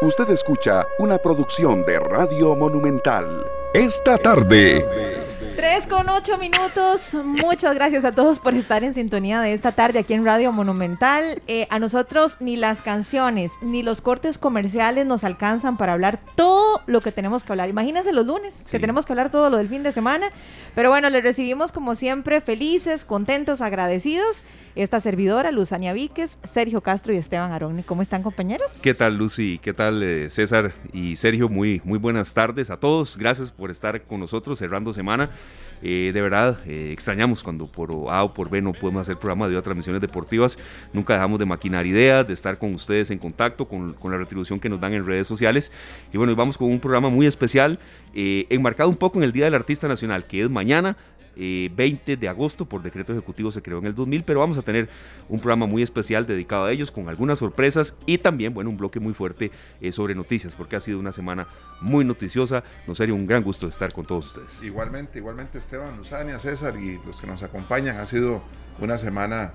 Usted escucha una producción de Radio Monumental. Esta tarde. 3 con 8 minutos. Muchas gracias a todos por estar en sintonía de esta tarde aquí en Radio Monumental. Eh, a nosotros ni las canciones ni los cortes comerciales nos alcanzan para hablar todo lo que tenemos que hablar. Imagínense los lunes, que tenemos que hablar todo lo del fin de semana. Pero bueno, les recibimos como siempre felices, contentos, agradecidos. Esta servidora, Luzania Víquez, Sergio Castro y Esteban Arón. ¿Cómo están, compañeros? ¿Qué tal, Lucy? ¿Qué tal, eh, César y Sergio? Muy, muy buenas tardes a todos. Gracias por estar con nosotros cerrando semana. Eh, de verdad, eh, extrañamos cuando por A o por B no podemos hacer programa de transmisiones deportivas. Nunca dejamos de maquinar ideas, de estar con ustedes en contacto, con, con la retribución que nos dan en redes sociales. Y bueno, vamos con un programa muy especial, enmarcado un poco en el Día del Artista Nacional, que es mañana. 20 eh, de agosto, por decreto ejecutivo se creó en el 2000, pero vamos a tener un programa muy especial dedicado a ellos con algunas sorpresas y también, bueno, un bloque muy fuerte eh, sobre noticias, porque ha sido una semana muy noticiosa. Nos sería un gran gusto estar con todos ustedes. Igualmente, igualmente Esteban, Luzania, César y los que nos acompañan, ha sido una semana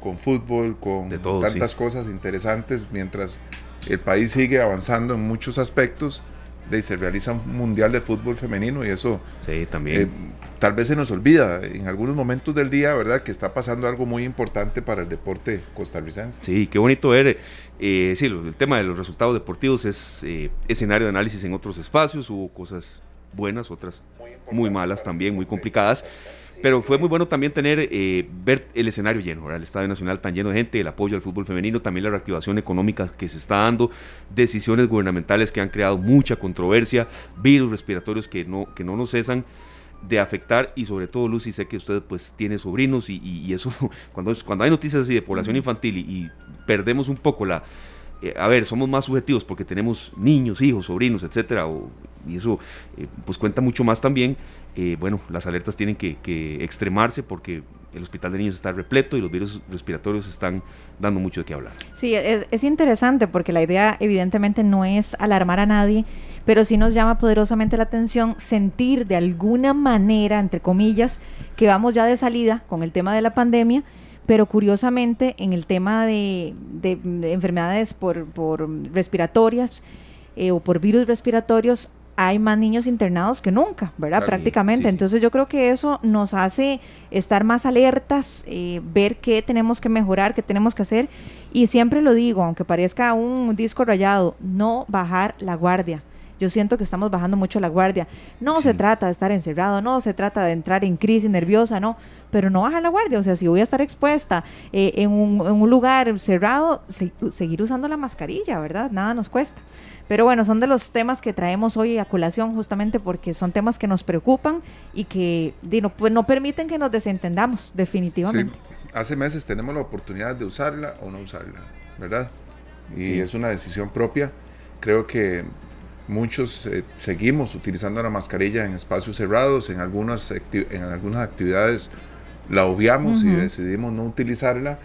con fútbol, con tantas cosas interesantes, mientras el país sigue avanzando en muchos aspectos de, se realiza un mundial de fútbol femenino y eso sí, también. Eh, tal vez se nos olvida en algunos momentos del día, ¿verdad? Que está pasando algo muy importante para el deporte costarricense. Sí, qué bonito ver. Eh, sí, el tema de los resultados deportivos es eh, escenario de análisis en otros espacios, hubo cosas buenas, otras muy malas también, muy complicadas. Pero fue muy bueno también tener, eh, ver el escenario lleno, el Estadio Nacional tan lleno de gente, el apoyo al fútbol femenino, también la reactivación económica que se está dando, decisiones gubernamentales que han creado mucha controversia, virus respiratorios que no, que no nos cesan de afectar y sobre todo Lucy sé que usted pues tiene sobrinos y, eso cuando, cuando hay noticias así de población infantil y, perdemos un poco la eh, a ver somos más subjetivos porque tenemos niños hijos sobrinos etcétera y eso eh, pues cuenta mucho más también eh, bueno, las alertas tienen que, extremarse porque el hospital de niños está repleto y los virus respiratorios están dando mucho de qué hablar. Sí, es, interesante porque la idea evidentemente no es alarmar a nadie, pero sí nos llama poderosamente la atención sentir de alguna manera, entre comillas, que vamos ya de salida con el tema de la pandemia pero curiosamente en el tema de, enfermedades por, respiratorias eh, o por virus respiratorios hay más niños internados que nunca, ¿verdad? Prácticamente. Entonces yo creo que eso nos hace estar más alertas, eh, ver qué tenemos que mejorar, qué tenemos que hacer. Y siempre lo digo, aunque parezca un disco rayado, no bajar la guardia. Yo siento que estamos bajando mucho la guardia. No se trata de estar encerrado, no se trata de entrar en crisis nerviosa, no, pero no bajar la guardia. O sea, si voy a estar expuesta eh, en, un, en, un, lugar cerrado, seguir usando la mascarilla, ¿verdad? Nada nos cuesta. Pero bueno, son de los temas que traemos hoy a colación justamente porque son temas que nos preocupan y que no, pues, no permiten que nos desentendamos definitivamente. Sí. Hace meses tenemos la oportunidad de usarla o no usarla, ¿verdad? Y es una decisión propia. Creo que muchos eh, seguimos utilizando la mascarilla en espacios cerrados, en algunas, en algunas actividades la obviamos y decidimos no utilizarla,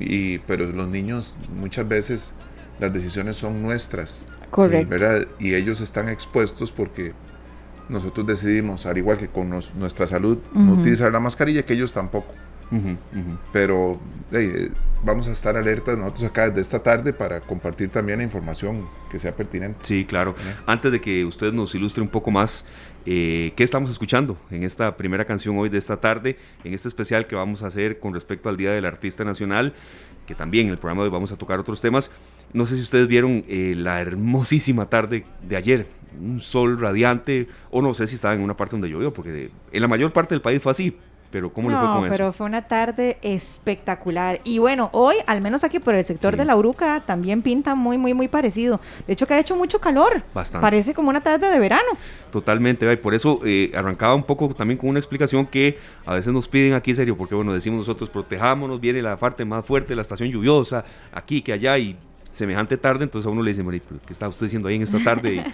y, pero los niños muchas veces las decisiones son nuestras. Correcto. Y ellos están expuestos porque nosotros decidimos, al igual que con nuestra salud, no utilizar la mascarilla, que ellos tampoco. Pero vamos a estar alertas nosotros acá desde esta tarde para compartir también la información que sea pertinente. Sí, claro. Antes de que usted nos ilustre un poco más, eh, ¿qué estamos escuchando en esta primera canción hoy de esta tarde, en este especial que vamos a hacer con respecto al Día del Artista Nacional? Que también en el programa de hoy vamos a tocar otros temas. No sé si ustedes vieron eh, la hermosísima tarde de ayer, un sol radiante, o no sé si estaba en una parte donde llovió, porque en la mayor parte del país fue así, pero ¿cómo le fue con pero fue una tarde espectacular. Y bueno, hoy, al menos aquí por el sector de la Uruca, también pinta muy, muy, muy parecido. De hecho, que ha hecho mucho calor. Bastante. Parece como una tarde de verano. Totalmente, y por eso eh, arrancaba un poco también con una explicación que a veces nos piden aquí, serio, porque bueno, decimos nosotros, protejámonos, viene la parte más fuerte, la estación lluviosa, aquí que allá, y semejante tarde, entonces a uno le dice, ¿qué está usted diciendo ahí en esta tarde?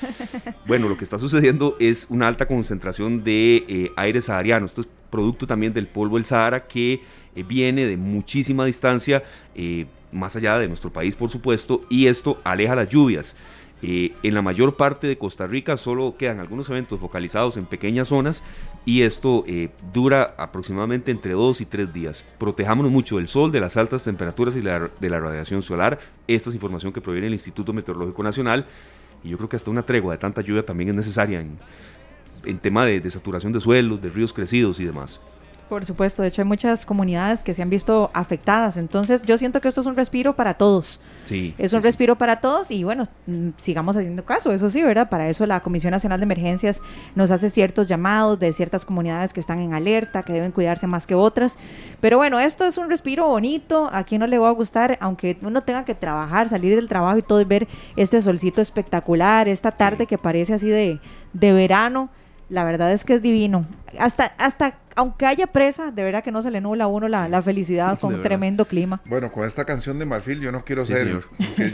bueno, lo que está sucediendo es una alta concentración de eh, aire sahariano. Esto es producto también del polvo del Sahara que eh, viene de muchísima distancia, eh, más allá de nuestro país, por supuesto, y esto aleja las lluvias. Eh, en la mayor parte de Costa Rica solo quedan algunos eventos focalizados en pequeñas zonas y esto eh, dura aproximadamente entre dos y tres días. Protejámonos mucho del sol, de las altas temperaturas y de la radiación solar. Esta es información que proviene del Instituto Meteorológico Nacional y yo creo que hasta una tregua de tanta lluvia también es necesaria en, tema de, de saturación de suelos, de ríos crecidos y demás. Por supuesto, de hecho hay muchas comunidades que se han visto afectadas, entonces yo siento que esto es un respiro para todos. Sí. Es un respiro para todos y bueno, mm, sigamos haciendo caso, eso sí, ¿verdad? Para eso la Comisión Nacional de Emergencias nos hace ciertos llamados de ciertas comunidades que están en alerta, que deben cuidarse más que otras. Pero bueno, esto es un respiro bonito, a quien no le va a gustar, aunque uno tenga que trabajar, salir del trabajo y todo y ver este solcito espectacular, esta tarde que parece así de, de verano la verdad es que es divino. Hasta, hasta aunque haya presa, de verdad que no se le nubla a uno la, felicidad con un tremendo clima. Bueno, con esta canción de Marfil yo no quiero ser,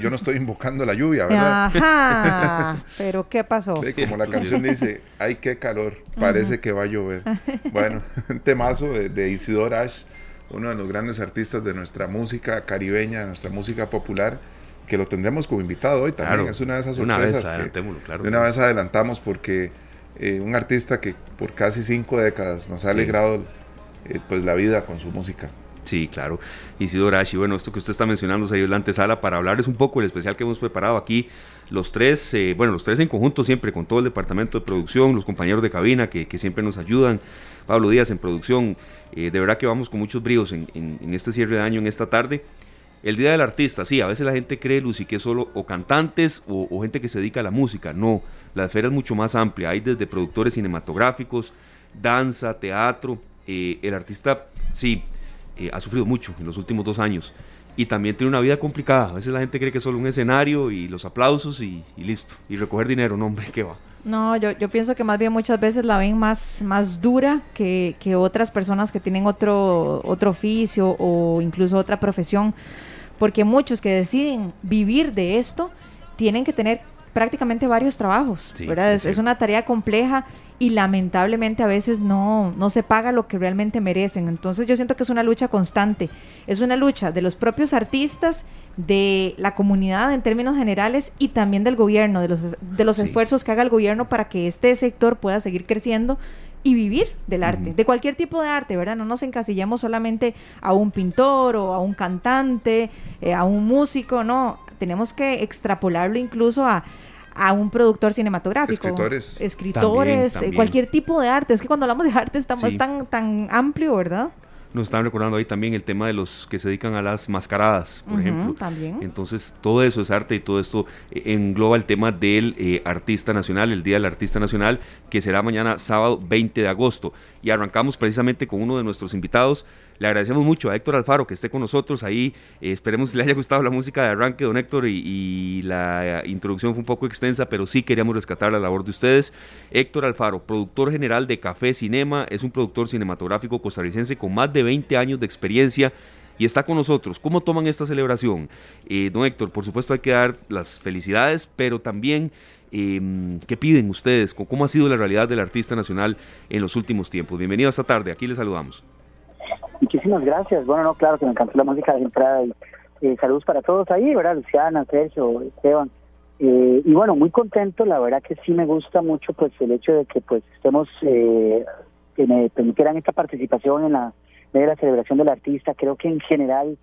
yo no estoy invocando la lluvia, ¿verdad? Ajá, pero ¿qué pasó? como la canción dice, ay, qué calor, parece que va a llover. Bueno, un temazo de, de Isidor Ash, uno de los grandes artistas de nuestra música caribeña, nuestra música popular, que lo tendremos como invitado hoy también. es una de esas sorpresas. Una vez, una vez adelantamos porque eh, un artista que por casi cinco décadas nos ha alegrado eh, pues la vida con su música. Sí, claro. Isidoro Ashi, bueno, esto que usted está mencionando, sería la antesala para hablarles un poco del especial que hemos preparado aquí. Los tres, eh, bueno, los tres en conjunto siempre, con todo el departamento de producción, los compañeros de cabina que, siempre nos ayudan, Pablo Díaz en producción. de verdad que vamos con muchos bríos en, en este cierre de año, en esta tarde. El Día del Artista, sí, a veces la gente cree, Lucy, que es solo o cantantes o, gente que se dedica a la música. No, la esfera es mucho más amplia. Hay desde productores cinematográficos, danza, teatro. Eh, el artista, sí, eh, ha sufrido mucho en los últimos dos años. Y también tiene una vida complicada. A veces la gente cree que es solo un escenario y los aplausos y, listo. Y recoger dinero, no, hombre, ¿qué va? No, yo, yo pienso que más bien muchas veces la ven más, más dura que, que otras personas que tienen otro, otro oficio o incluso otra profesión porque muchos que deciden vivir de esto tienen que tener prácticamente varios trabajos, ¿verdad? Es, una tarea compleja y lamentablemente a veces no, no se paga lo que realmente merecen. Entonces yo siento que es una lucha constante, es una lucha de los propios artistas, de la comunidad en términos generales y también del gobierno, de los, de los esfuerzos que haga el gobierno para que este sector pueda seguir creciendo y vivir del arte, de cualquier tipo de arte, ¿verdad? No nos encasillamos solamente a un pintor o a un cantante, eh, a un músico, no, tenemos que extrapolarlo incluso a, a un productor cinematográfico. Escritores. Escritores, eh, cualquier tipo de arte. Es que cuando hablamos de arte estamos tan, tan amplio, ¿verdad? Nos están recordando ahí también el tema de los que se dedican a las mascaradas, por ejemplo. También. Entonces, todo eso es arte y todo esto eh, engloba el tema del eh, artista nacional, el Día del Artista Nacional, que será mañana sábado 20 de agosto. Y arrancamos precisamente con uno de nuestros invitados, le agradecemos mucho a Héctor Alfaro que esté con nosotros ahí. Eh, esperemos le haya gustado la música de arranque, don Héctor, y, la introducción fue un poco extensa, pero sí queríamos rescatar la labor de ustedes. Héctor Alfaro, productor general de Café Cinema, es un productor cinematográfico costarricense con más de 20 años de experiencia y está con nosotros. ¿Cómo toman esta celebración? Eh, don Héctor, por supuesto hay que dar las felicidades, pero también em, qué piden ustedes, cómo ha sido la realidad del artista nacional en los últimos tiempos. Bienvenido esta tarde, aquí les saludamos. Muchísimas gracias. Bueno, no, claro que me encantó la música de entrada y eh, saludos para todos ahí, ¿verdad? Luciana, Sergio, Esteban. Eh, y bueno, muy contento, la verdad que sí me gusta mucho pues el hecho de que pues estemos, eh, que me permitieran esta participación en la, de la celebración del artista. Creo que en general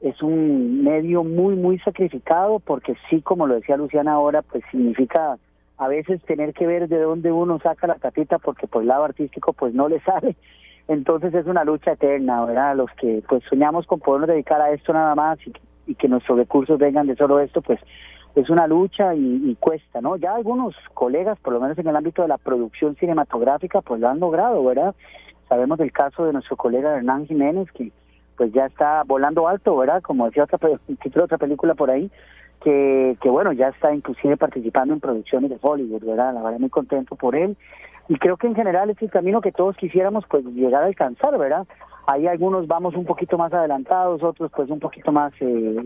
es un medio muy, muy sacrificado porque sí, como lo decía Luciana ahora, pues significa a veces tener que ver de dónde uno saca la catita porque por el lado artístico pues no le sale entonces es una lucha eterna, ¿verdad? Los que pues soñamos con podernos dedicar a esto nada más y, que nuestros recursos vengan de solo esto, pues es una lucha y, cuesta, ¿no? Ya algunos colegas, por lo menos en el ámbito de la producción cinematográfica, pues lo han logrado, ¿verdad? Sabemos del caso de nuestro colega Hernán Jiménez, que pues ya está volando alto, ¿verdad? Como decía otra, título otra película por ahí, que, que bueno, ya está inclusive participando en producciones de Hollywood, ¿verdad? La verdad muy contento por él y creo que en general es el camino que todos quisiéramos pues llegar a alcanzar, ¿verdad? Hay algunos vamos un poquito más adelantados, otros pues un poquito más eh,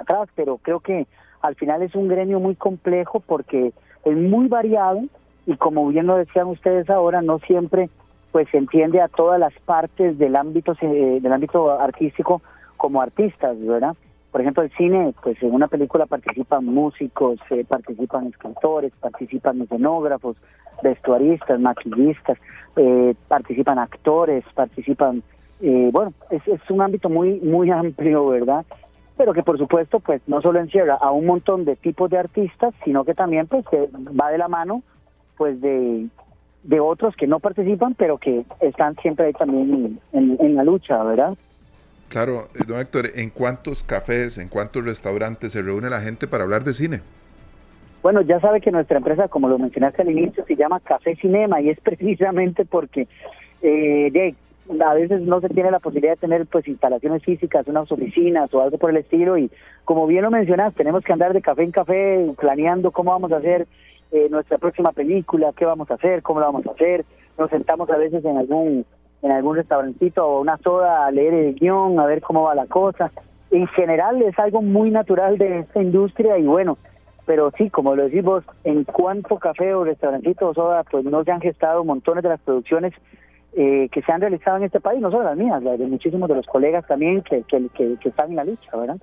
atrás, pero creo que al final es un gremio muy complejo porque es muy variado y como bien lo decían ustedes ahora, no siempre pues se entiende a todas las partes del ámbito del ámbito artístico como artistas, ¿verdad? por ejemplo, el cine, pues en una película participan músicos, eh, participan escritores, participan escenógrafos, vestuaristas, maquillistas, eh, participan actores, participan, eh, bueno, es, un ámbito muy muy amplio, ¿verdad? Pero que por supuesto, pues no solo encierra a un montón de tipos de artistas, sino que también pues va de la mano, pues de, de otros que no participan, pero que están siempre ahí también en, en la lucha, ¿verdad? Claro, don Héctor, ¿en cuántos cafés, en cuántos restaurantes se reúne la gente para hablar de cine? Bueno, ya sabe que nuestra empresa, como lo mencionaste al inicio, se llama Café Cinema y es precisamente porque eh, a veces no se tiene la posibilidad de tener pues instalaciones físicas, unas oficinas o algo por el estilo y como bien lo mencionas, tenemos que andar de café en café planeando cómo vamos a hacer eh, nuestra próxima película, qué vamos a hacer, cómo lo vamos a hacer. Nos sentamos a veces en algún en algún restaurantito o una soda a leer el guion, a ver cómo va la cosa. En general es algo muy natural de esta industria y bueno, pero sí, como lo decís vos, en cuanto café o restaurantito o soda, pues no se han gestado montones de las producciones eh, que se han realizado en este país, no solo las mías, las de muchísimos de los colegas también que, que, que están en la lucha, ¿verdad?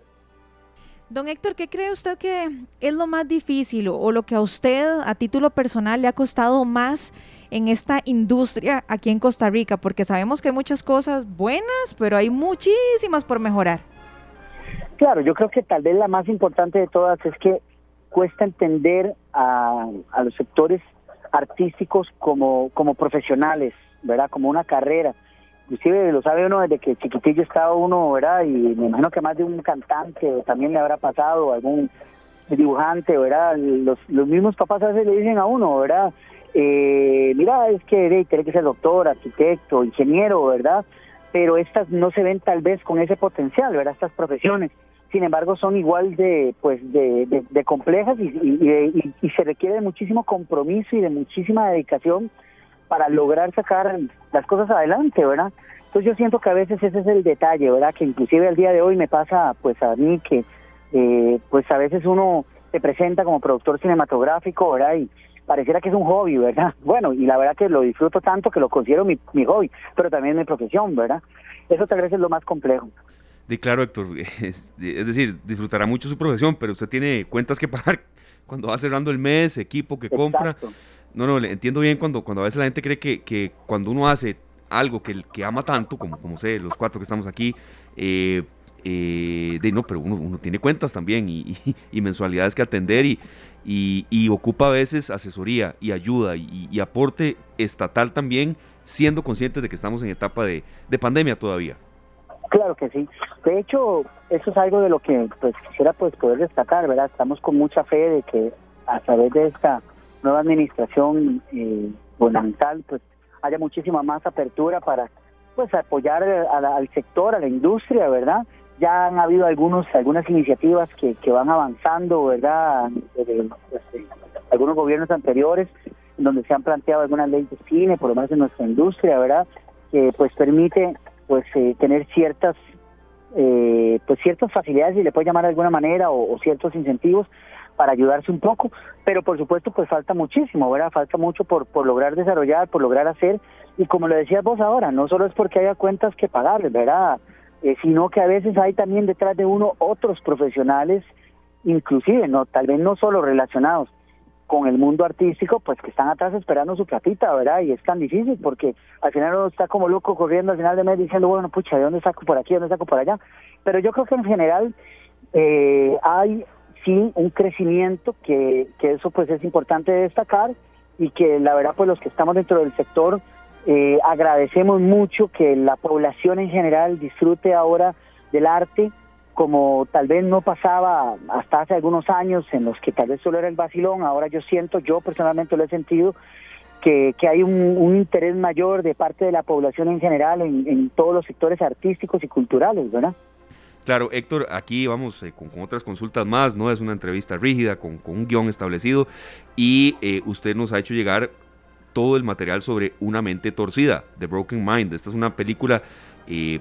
Don Héctor, ¿qué cree usted que es lo más difícil o lo que a usted a título personal le ha costado más en esta industria aquí en Costa Rica? Porque sabemos que hay muchas cosas buenas, pero hay muchísimas por mejorar. Claro, yo creo que tal vez la más importante de todas es que cuesta entender a, a los sectores artísticos como, como profesionales, ¿verdad? Como una carrera inclusive lo sabe uno desde que chiquitillo estaba uno, ¿verdad? Y me imagino que más de un cantante también le habrá pasado, algún dibujante, ¿verdad? Los, los mismos papás a veces le dicen a uno, ¿verdad? Eh, mira, es que hey, tiene que ser doctor, arquitecto, ingeniero, ¿verdad? Pero estas no se ven tal vez con ese potencial, ¿verdad? Estas profesiones. Sin embargo, son igual de, pues, de, de, complejas y, y, y se requiere de muchísimo compromiso y de muchísima dedicación para lograr sacar las cosas adelante, ¿verdad? Entonces yo siento que a veces ese es el detalle, ¿verdad? Que inclusive al día de hoy me pasa pues a mí que eh, pues a veces uno se presenta como productor cinematográfico, ¿verdad? Y pareciera que es un hobby, ¿verdad? Bueno, y la verdad que lo disfruto tanto que lo considero mi, mi hobby, pero también mi profesión, ¿verdad? Eso tal vez es lo más complejo. Claro, Héctor, es, decir, disfrutará mucho su profesión, pero usted tiene cuentas que pagar cuando va cerrando el mes, equipo que compra. No, no, le entiendo bien cuando, cuando a veces la gente cree que, que cuando uno hace algo que, que ama tanto, como, como sé, los cuatro que estamos aquí, eh, eh, de no, pero uno, uno, tiene cuentas también y, y, mensualidades que atender y, y, ocupa a veces asesoría y ayuda y, aporte estatal también, siendo conscientes de que estamos en etapa de, de, pandemia todavía. Claro que sí. De hecho, eso es algo de lo que pues quisiera pues poder destacar, ¿verdad? Estamos con mucha fe de que a través de esta nueva administración eh, gubernamental, pues haya muchísima más apertura para pues apoyar al sector, a la industria, ¿verdad? Ya han habido algunos algunas iniciativas que, que van avanzando, ¿verdad? De, algunos gobiernos anteriores, donde se han planteado algunas leyes de cine, por lo menos en nuestra industria, ¿verdad? Que pues permite pues eh, tener ciertas eh, pues ciertas facilidades, si le puede llamar de alguna manera, o ciertos incentivos para ayudarse un poco, pero por supuesto pues falta muchísimo, ¿verdad? Falta mucho por, por lograr desarrollar, por lograr hacer, y como lo decías vos ahora, no solo es porque haya cuentas que pagar, ¿verdad? Eh, sino que a veces hay también detrás de uno otros profesionales, inclusive, no tal vez no solo relacionados con el mundo artístico, pues que están atrás esperando su platita, ¿verdad? Y es tan difícil porque al final uno está como loco corriendo al final de mes diciendo, bueno, pucha, ¿de dónde saco por aquí, de dónde saco por allá? Pero yo creo que en general eh, hay sí un crecimiento que, que eso pues es importante destacar y que la verdad pues los que estamos dentro del sector eh, agradecemos mucho que la población en general disfrute ahora del arte como tal vez no pasaba hasta hace algunos años en los que tal vez solo era el vacilón, ahora yo siento, yo personalmente lo he sentido, que, que hay un, interés mayor de parte de la población en general en, todos los sectores artísticos y culturales, ¿verdad? Claro, Héctor, aquí vamos eh, con, otras consultas más, no es una entrevista rígida, con, un guion establecido, y eh, usted nos ha hecho llegar todo el material sobre Una mente torcida, The Broken Mind. Esta es una película eh,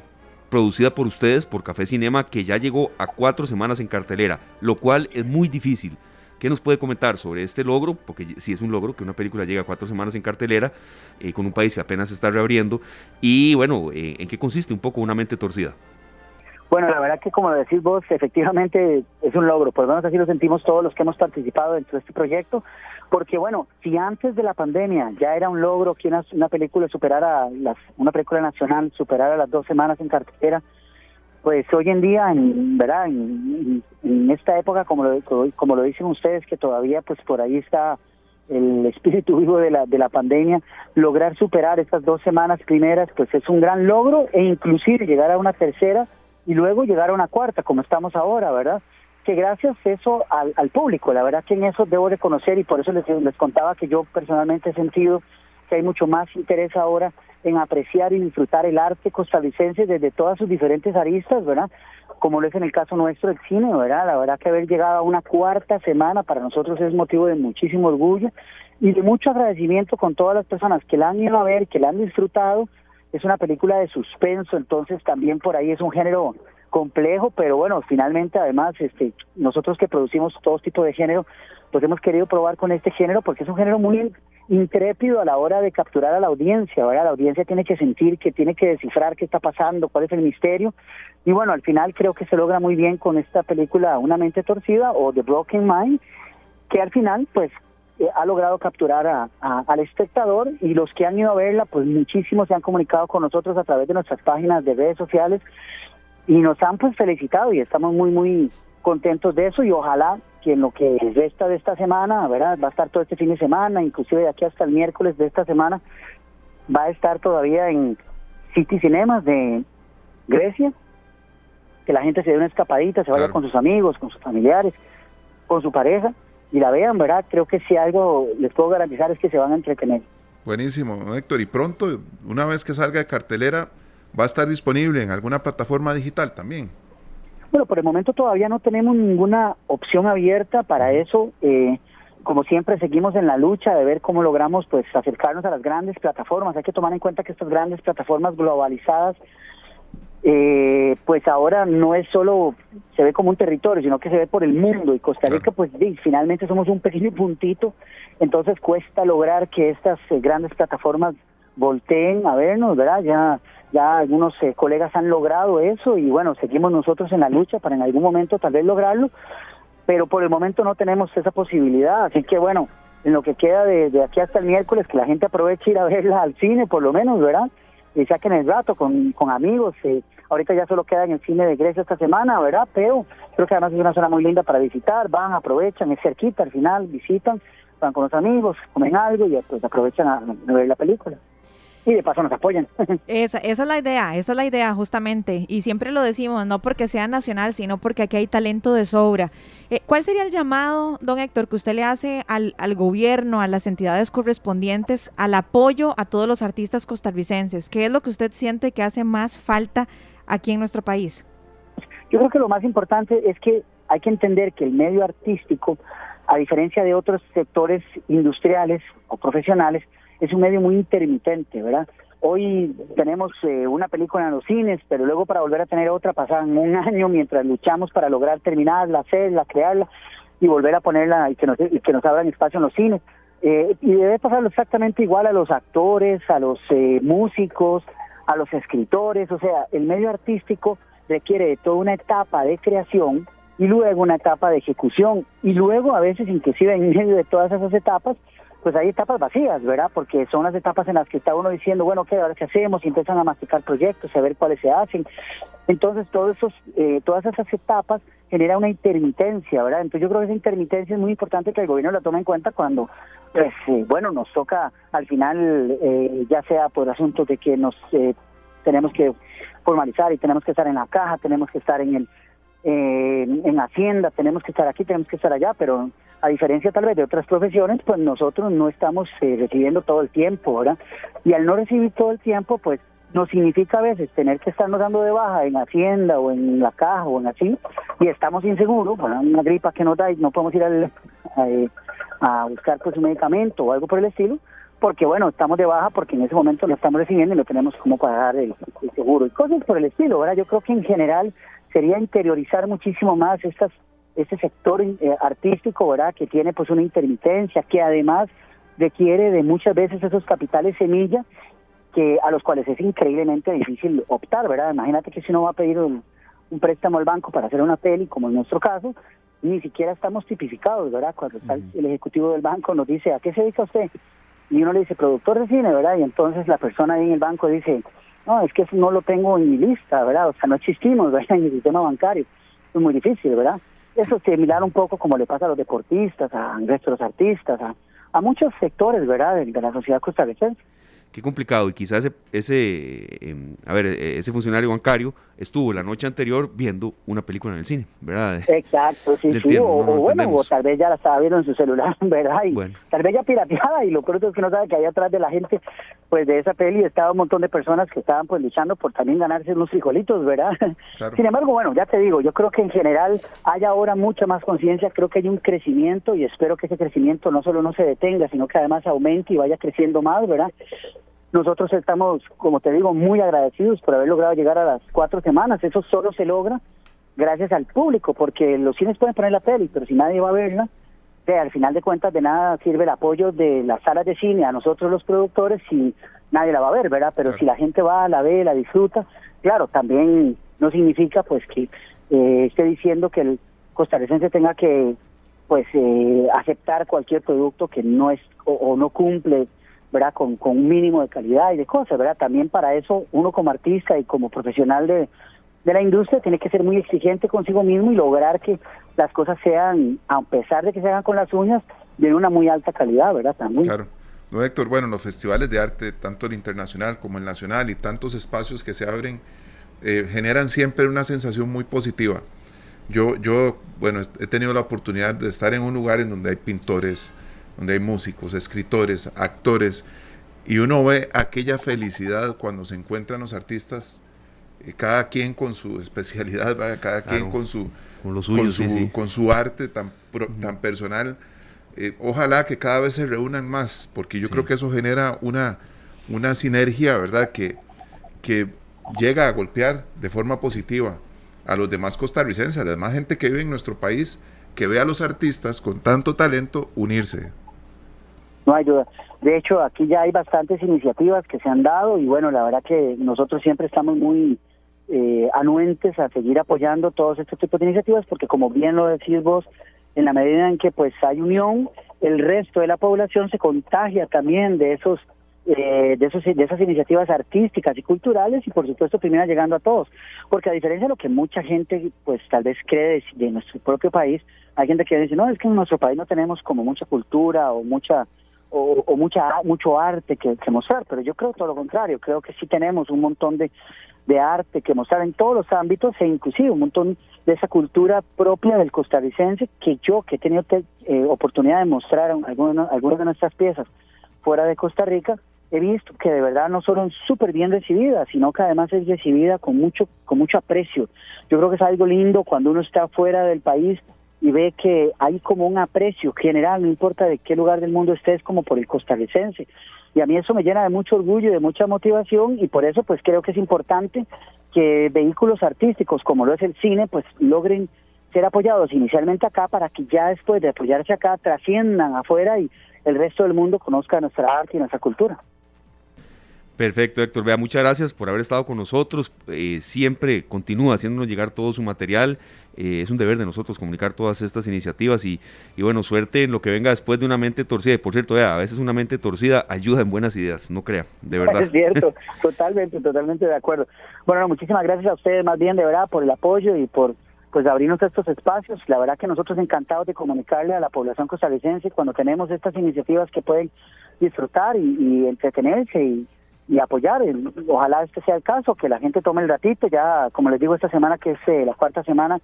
producida por ustedes, por Café Cinema, que ya llegó a cuatro semanas en cartelera, lo cual es muy difícil. ¿Qué nos puede comentar sobre este logro? Porque sí es un logro que una película llega a cuatro semanas en cartelera, con un país que apenas se está reabriendo. Y bueno, ¿en qué consiste un poco Una mente torcida? Bueno, la verdad que como decís vos, efectivamente es un logro, por lo menos así lo sentimos todos los que hemos participado dentro de este proyecto, porque bueno, si antes de la pandemia ya era un logro que una, película superara, las, una película nacional superara las dos semanas en cartera, pues hoy en día, en, ¿verdad? En, esta época, como lo, como lo dicen ustedes, que todavía pues por ahí está el espíritu vivo de la, de la pandemia, lograr superar estas dos semanas primeras, pues es un gran logro e inclusive llegar a una tercera y luego llegar a una cuarta, como estamos ahora, ¿verdad? Que gracias eso al, al público, la verdad que en eso debo reconocer y por eso les, les contaba que yo personalmente he sentido que hay mucho más interés ahora en apreciar y disfrutar el arte costarricense desde todas sus diferentes aristas, ¿verdad? Como lo es en el caso nuestro del cine, ¿verdad? La verdad que haber llegado a una cuarta semana para nosotros es motivo de muchísimo orgullo y de mucho agradecimiento con todas las personas que la han ido a ver, que la han disfrutado es una película de suspenso, entonces también por ahí es un género complejo, pero bueno, finalmente además este nosotros que producimos todo tipo de género, pues hemos querido probar con este género porque es un género muy intrépido a la hora de capturar a la audiencia, ¿verdad? La audiencia tiene que sentir, que tiene que descifrar qué está pasando, cuál es el misterio. Y bueno, al final creo que se logra muy bien con esta película Una mente torcida o The Broken Mind, que al final pues eh, ha logrado capturar a, al espectador y los que han ido a verla, pues muchísimos se han comunicado con nosotros a través de nuestras páginas de redes sociales y nos han pues felicitado y estamos muy muy contentos de eso y ojalá que en lo que resta de esta semana, ¿verdad? Va a estar todo este fin de semana, inclusive de aquí hasta el miércoles de esta semana, va a estar todavía en City Cinemas de Grecia, que la gente se dé una escapadita, se vaya con sus amigos, con sus familiares, con su pareja y la vean, ¿verdad? Creo que si algo les puedo garantizar es que se van a entretener. Buenísimo, Héctor. Y pronto, una vez que salga de cartelera, va a estar disponible en alguna plataforma digital también. Bueno, por el momento todavía no tenemos ninguna opción abierta para eso. Eh, como siempre seguimos en la lucha de ver cómo logramos pues acercarnos a las grandes plataformas. Hay que tomar en cuenta que estas grandes plataformas globalizadas eh, pues ahora no es solo se ve como un territorio, sino que se ve por el mundo y Costa Rica pues finalmente somos un pequeño puntito, entonces cuesta lograr que estas eh, grandes plataformas volteen a vernos, ¿verdad? Ya ya algunos eh, colegas han logrado eso y bueno, seguimos nosotros en la lucha para en algún momento tal vez lograrlo, pero por el momento no tenemos esa posibilidad, así que bueno, en lo que queda de, aquí hasta el miércoles que la gente aproveche ir a verla al cine por lo menos, ¿verdad? y saquen el rato con, con amigos. Eh, ahorita ya solo queda en el cine de Grecia esta semana, ¿verdad? Pero creo que además es una zona muy linda para visitar, van, aprovechan, es cerquita al final, visitan, van con los amigos, comen algo y pues aprovechan a ver la película y de paso nos apoyan. Esa, esa es la idea, esa es la idea justamente. Y siempre lo decimos, no porque sea nacional, sino porque aquí hay talento de sobra. Eh, ¿Cuál sería el llamado, don Héctor, que usted le hace al, al gobierno, a las entidades correspondientes, al apoyo a todos los artistas costarricenses? ¿Qué es lo que usted siente que hace más falta aquí en nuestro país? Yo creo que lo más importante es que hay que entender que el medio artístico, a diferencia de otros sectores industriales o profesionales, es un medio muy intermitente, ¿verdad? Hoy tenemos eh, una película en los cines, pero luego para volver a tener otra pasan un año mientras luchamos para lograr terminarla, hacerla, crearla y volver a ponerla y que nos, y que nos abran espacio en los cines. Eh, y debe pasarlo exactamente igual a los actores, a los eh, músicos, a los escritores, o sea, el medio artístico requiere de toda una etapa de creación y luego una etapa de ejecución y luego a veces inclusive en medio de todas esas etapas pues hay etapas vacías, ¿verdad? Porque son las etapas en las que está uno diciendo, bueno, ¿qué ahora qué hacemos? Y empiezan a masticar proyectos, a ver cuáles se hacen. Entonces, todos esos, eh, todas esas etapas genera una intermitencia, ¿verdad? Entonces, yo creo que esa intermitencia es muy importante que el gobierno la tome en cuenta cuando, pues, eh, bueno, nos toca al final, eh, ya sea por asuntos de que nos tenemos que formalizar y tenemos que estar en la caja, tenemos que estar en el en Hacienda, tenemos que estar aquí, tenemos que estar allá, pero a diferencia tal vez de otras profesiones, pues nosotros no estamos eh, recibiendo todo el tiempo, ¿verdad? Y al no recibir todo el tiempo, pues nos significa a veces tener que estarnos dando de baja en Hacienda o en la caja o en así, y estamos inseguros, una gripa que nos da y no podemos ir al, a, buscar pues un medicamento o algo por el estilo, porque bueno, estamos de baja porque en ese momento lo estamos recibiendo y no tenemos cómo pagar el, el seguro y cosas por el estilo, ¿verdad? Yo creo que en general sería interiorizar muchísimo más estas este sector eh, artístico, ¿verdad? Que tiene pues una intermitencia, que además requiere de muchas veces esos capitales semilla que a los cuales es increíblemente difícil optar, ¿verdad? Imagínate que si uno va a pedir un préstamo al banco para hacer una peli, como en nuestro caso, ni siquiera estamos tipificados, ¿verdad? Cuando está el ejecutivo del banco nos dice, ¿a qué se dedica usted? Y uno le dice, productor de cine, ¿verdad? Y entonces la persona ahí en el banco dice, no, es que eso no lo tengo en mi lista, ¿verdad? O sea, no existimos, ¿verdad? En el sistema bancario. Es muy difícil, ¿verdad? Eso es similar un poco como le pasa a los deportistas, a nuestros artistas, a, a muchos sectores, ¿verdad? De, de la sociedad costarricense qué complicado. Y quizás ese, ese em, a ver, e, ese funcionario bancario estuvo la noche anterior viendo una película en el cine, ¿verdad? Exacto, sí, sí. o, bueno, o tal vez ya la estaba viendo en su celular, ¿verdad? Y tal vez ya pirateada y lo peor es que no sabe que ahí atrás de la gente, pues de esa peli estaba un montón de personas que estaban pues luchando por también ganarse unos frijolitos, ¿verdad? Sin embargo, bueno, ya te digo, yo creo que en general hay ahora mucha más conciencia, creo que hay un crecimiento y espero que ese crecimiento no solo no se detenga, sino que además aumente y vaya creciendo más, ¿verdad? Nosotros estamos, como te digo, muy agradecidos por haber logrado llegar a las cuatro semanas. Eso solo se logra gracias al público, porque los cines pueden poner la peli, pero si nadie va a verla, de, al final de cuentas de nada sirve el apoyo de las salas de cine a nosotros los productores si nadie la va a ver, ¿verdad? Pero si la gente va, la ve, la disfruta, claro, también no significa pues que eh, esté diciendo que el costarricense tenga que pues eh, aceptar cualquier producto que no es o no cumple ¿verdad? Con, con un mínimo de calidad y de cosas, ¿verdad? También para eso uno como artista y como profesional de, de la industria tiene que ser muy exigente consigo mismo y lograr que las cosas sean, a pesar de que se hagan con las uñas, de una muy alta calidad, ¿verdad? Claro. No, Héctor, bueno, los festivales de arte, tanto el internacional como el nacional y tantos espacios que se abren, eh, generan siempre una sensación muy positiva. Yo, yo, bueno, he tenido la oportunidad de estar en un lugar en donde hay pintores, donde hay músicos, escritores, actores, y uno ve aquella felicidad cuando se encuentran los artistas, eh, cada quien con su especialidad, cada quien con su, con, su con su arte tan, tan personal. Eh, ojalá que cada vez se reúnan más, porque yo creo que eso genera una, una sinergia, ¿verdad? Que, que llega a golpear de forma positiva a los demás costarricenses, a la demás gente que vive en nuestro país, que ve a los artistas con tanto talento unirse. No hay duda. De hecho, aquí ya hay bastantes iniciativas que se han dado y bueno, la verdad que nosotros siempre estamos muy eh, anuentes a seguir apoyando todos estos tipos de iniciativas porque como bien lo decís vos, en la medida en que pues hay unión, el resto de la población se contagia también de esos eh, de, esos, de esas iniciativas artísticas y culturales y por supuesto termina llegando a todos. Porque a diferencia de lo que mucha gente pues tal vez cree de, de nuestro propio país, hay gente que dice, no, es que en nuestro país no tenemos como mucha cultura o mucha o, mucha mucho arte que, mostrar, pero yo creo todo lo contrario, creo que sí tenemos un montón de, arte que mostrar en todos los ámbitos e inclusive un montón de esa cultura propia del costarricense que yo que he tenido eh, oportunidad de mostrar algunas, algunas de nuestras piezas fuera de Costa Rica, he visto que de verdad no solo súper bien recibida, sino que además es recibida con mucho, con mucho aprecio. Yo creo que es algo lindo cuando uno está fuera del país y ve que hay como un aprecio general, no importa de qué lugar del mundo estés, como por el costarricense. Y a mí eso me llena de mucho orgullo y de mucha motivación y por eso pues creo que es importante que vehículos artísticos como lo es el cine pues logren ser apoyados inicialmente acá para que ya después de apoyarse acá trasciendan afuera y el resto del mundo conozca nuestra arte y nuestra cultura. Perfecto, Héctor. Vea, muchas gracias por haber estado con nosotros. Eh, siempre continúa haciéndonos llegar todo su material. Eh, es un deber de nosotros comunicar todas estas iniciativas y, bueno, suerte en lo que venga después de una mente torcida. por cierto, vea, a veces una mente torcida ayuda en buenas ideas, no crea, de verdad. Es cierto, totalmente, totalmente de acuerdo. Bueno, muchísimas gracias a ustedes más bien, de verdad, por el apoyo y por pues abrirnos estos espacios. La verdad que nosotros encantados de comunicarle a la población costarricense cuando tenemos estas iniciativas que pueden disfrutar y, y entretenerse y y apoyar. Ojalá este sea el caso, que la gente tome el ratito. Ya, como les digo, esta semana, que es eh, la cuarta semana,